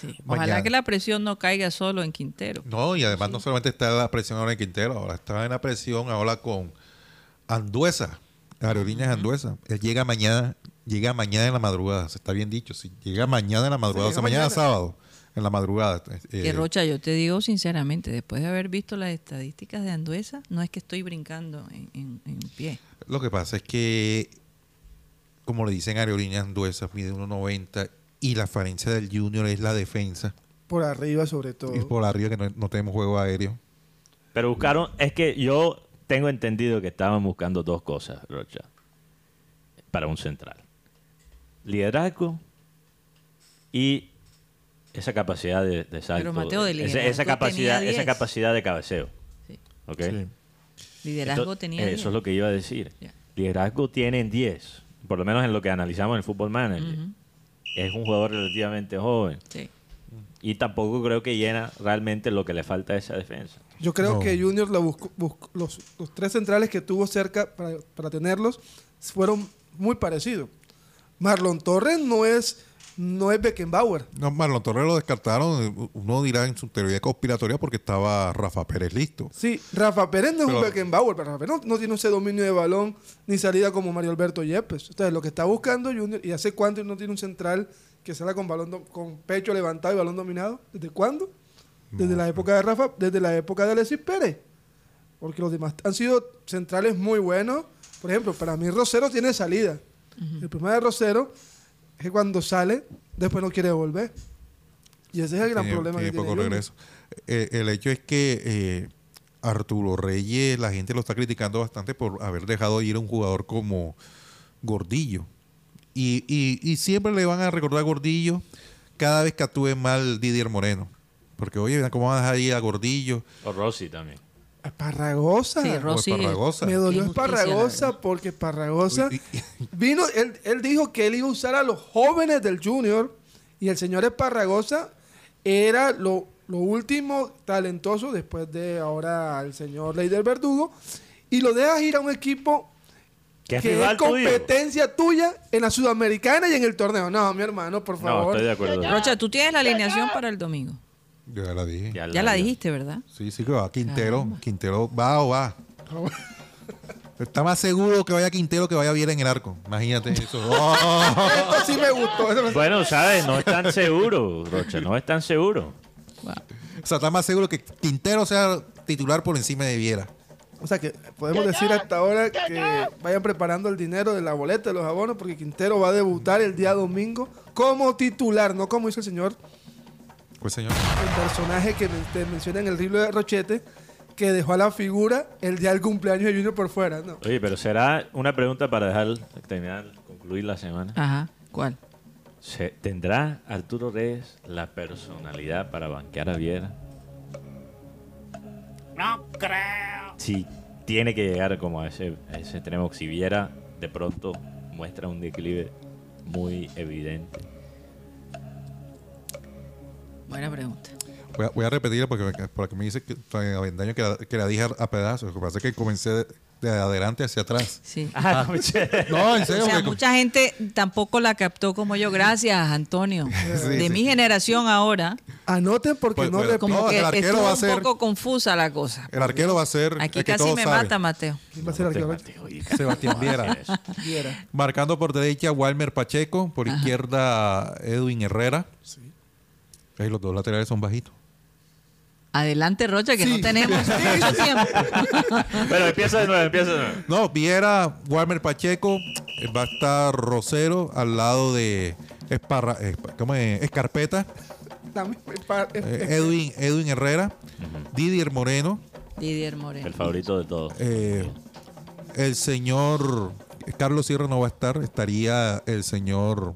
Sí. Ojalá Mañana. que la presión no caiga solo en Quintero. No, y además no solamente está la presión ahora en Quintero, ahora está en la presión ahora con Anduesa, Aerolíneas Anduesa. Él llega mañana, llega mañana en la madrugada, se está bien dicho, si llega mañana en la madrugada, o sea, mañana, mañana. sábado, en la madrugada. eh, Que Rocha, yo te digo sinceramente, después de haber visto las estadísticas de Anduesa, no es que estoy brincando en, en- en pie. Lo que pasa es que, como le dicen Aerolíneas Anduesa, mide 1.90 y la falencia del Junior es la defensa. Por arriba, sobre todo. Y por arriba que no, no tenemos juego aéreo. Pero buscaron, es que yo tengo entendido que estaban buscando dos cosas, Rocha, para un central. Liderazgo y esa capacidad de, de salto. Mateo, de esa- liderazgo esa, capacidad, tenía esa 10. capacidad de cabeceo. Sí. ¿ok? Liderazgo Entonces, tenía. Eso 10. es lo que iba a decir. Liderazgo tienen 10, por lo menos en lo que analizamos en el Football Manager. Es un jugador relativamente joven Sí. y tampoco creo que llena realmente lo que le falta a esa defensa. Yo creo No. que Junior la buscó- buscó- los, los tres centrales que tuvo cerca para, para tenerlos fueron muy parecidos. Marlon Torres no es, no es Beckenbauer. No, Marlon Torres lo descartaron, uno dirá en su teoría conspiratoria porque estaba Rafa Pérez listo. Sí, Rafa Pérez no es un Beckenbauer, pero Rafa Pérez no, no tiene ese dominio de balón ni salida como Mario Alberto Yepes. Entonces, lo que está buscando Junior, ¿y hace cuánto no tiene un central que salga con balón do- con pecho levantado y balón dominado? ¿Desde cuándo? Desde la época de Rafa, desde la época de Alexis Pérez. Porque los demás han sido centrales muy buenos. Por ejemplo, para mí Rosero tiene salida. El problema de Rosero que cuando sale, después no quiere volver. Y ese es el gran Tiene- problema tiene que tiene poco Junior. regreso. Eh, el hecho es que eh, Arturo Reyes, la gente lo está criticando bastante por haber dejado ir a un jugador como Gordillo. Y, y- y siempre le van a recordar a Gordillo cada vez que actúe mal Didier Moreno. Porque, oye, mira cómo van a dejar ir a Gordillo O Rossi también. Esparragosa. Sí. Me dolió Esparragosa porque Esparragosa vino, él, él dijo que él iba a usar a los jóvenes del Junior y el señor Esparragosa era lo, lo último talentoso después de ahora el señor Leider Verdugo y lo dejas ir a un equipo ¿Qué que es competencia tuya en la Sudamericana y en el torneo. No, mi hermano, por No, favor. estoy de acuerdo. Rocha, tú tienes la alineación para el domingo. Yo ya la dije. Ya la dijiste, ¿verdad? Sí, sí que va Quintero. Quintero va o va. Está más seguro que vaya Quintero que vaya bien en el arco. Imagínate eso. Oh. Esto sí me gustó. Bueno, ¿sabes? No es tan seguro, Rocha. No es tan seguro. Wow. O sea, está más seguro que Quintero sea titular por encima de Viera. O sea que podemos decir hasta ahora que vayan preparando el dinero de la boleta de los abonos porque Quintero va a debutar el día domingo como titular, no como hizo el señor, Pues señor. el personaje que te menciona en el libro de Rochete, que dejó a la figura el día del cumpleaños de Junior por fuera. No. Oye, pero será una pregunta para dejar terminar, concluir la semana. Ajá. ¿Cuál? Se- ¿Tendrá Arturo Reyes la personalidad para banquear a Viera? No creo. Si tiene que llegar como a ese, a ese extremo, si Viera de pronto muestra un declive muy evidente. Buena pregunta. Voy a, voy a repetirla porque, porque me dice que, que, la, que la dije a pedazos. Lo que pasa es que comencé de, de adelante hacia atrás. Sí. Ah, no, en O serio. sea, porque- mucha gente tampoco la captó como yo. Gracias, Antonio. Sí, de sí. mi generación ahora, Anoten porque Pues, no pues, repito. como No, que el arquero va a un ser- poco confusa la cosa. el arquero va a ser. Aquí el que casi todo me sabe, mata, Mateo. ¿Quién va a ser mates, oiga. Sebastián Viera. Viera. Marcando por derecha Walmer Pacheco, por izquierda Edwin Herrera. Los dos laterales son bajitos. Adelante, Rocha, que no Sí. tenemos mucho tiempo. Bueno, empieza de nuevo, empieza de nuevo. No, Viera, Walmer Pacheco, eh, va a estar Rosero al lado de Esparra, eh, ¿cómo es? Escarpeta, eh, Edwin, Edwin Herrera, Didier Moreno, Didier Moreno. El favorito de todos. eh, el señor Carlos Sierra no va a estar, estaría el señor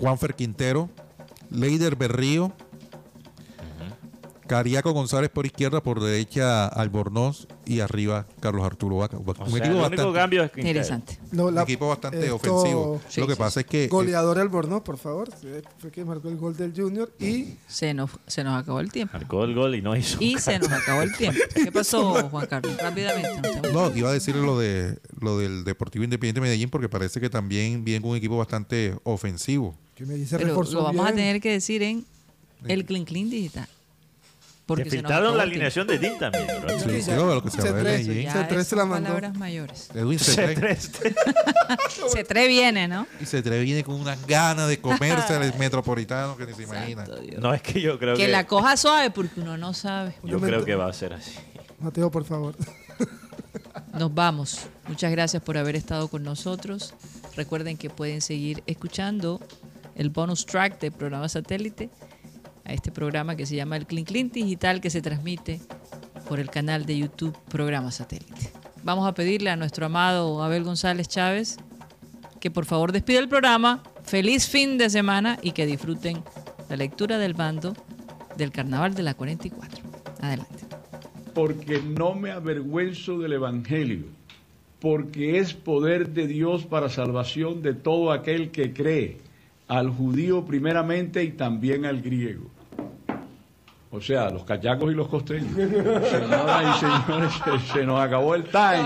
Juanfer Quintero, Leider Berrío, Cariaco González por izquierda, por derecha Albornoz y arriba Carlos Arturo Vaca. O Un sea, equipo el único bastante- cambio es Quintero. Interesante. No, un equipo bastante esto- ofensivo. Sí, Lo que sí, pasa es que Goleador Albornoz, por favor. Fue quien marcó el gol del Junior. Y Se nos, se nos acabó el tiempo. Marcó el gol y no hizo. Y se nos acabó el tiempo. ¿Qué pasó, Juan Carlos? Rápidamente. no iba a decir lo de lo del Deportivo Independiente de Medellín porque parece que también viene un equipo bastante ofensivo. que me dice Pero lo vamos a tener que decir en el Clean Clean Digital. Porque se acabó la alineación de DIN también. Sí, Sí, lo que se Se habla de trece. Medellín. Ya C3 esas se la mandó. palabras mayores. Edwin Cetré. C3. Se tre viene, ¿no? Y Cetré viene con unas ganas de comerse al metropolitano que ni se imagina. No, es que yo creo que. Que la coja suave porque uno no sabe. Yo creo que va a ser así. Mateo, por favor. Nos vamos. Muchas gracias por haber estado con nosotros. Recuerden que pueden seguir escuchando el bonus track de programa satélite a este programa que se llama el Clean Clean Digital que se transmite por el canal de YouTube Programa Satélite. Vamos a pedirle a nuestro amado Abel González Chávez que por favor despida el programa. Feliz fin de semana y que disfruten la lectura del bando del Carnaval de la 44. Adelante. porque no me avergüenzo del Evangelio, porque es poder de Dios para salvación de todo aquel que cree, al judío primeramente y también al griego. O sea, los cachacos y los costeños. Señoras y señores, se, nos acabó el time.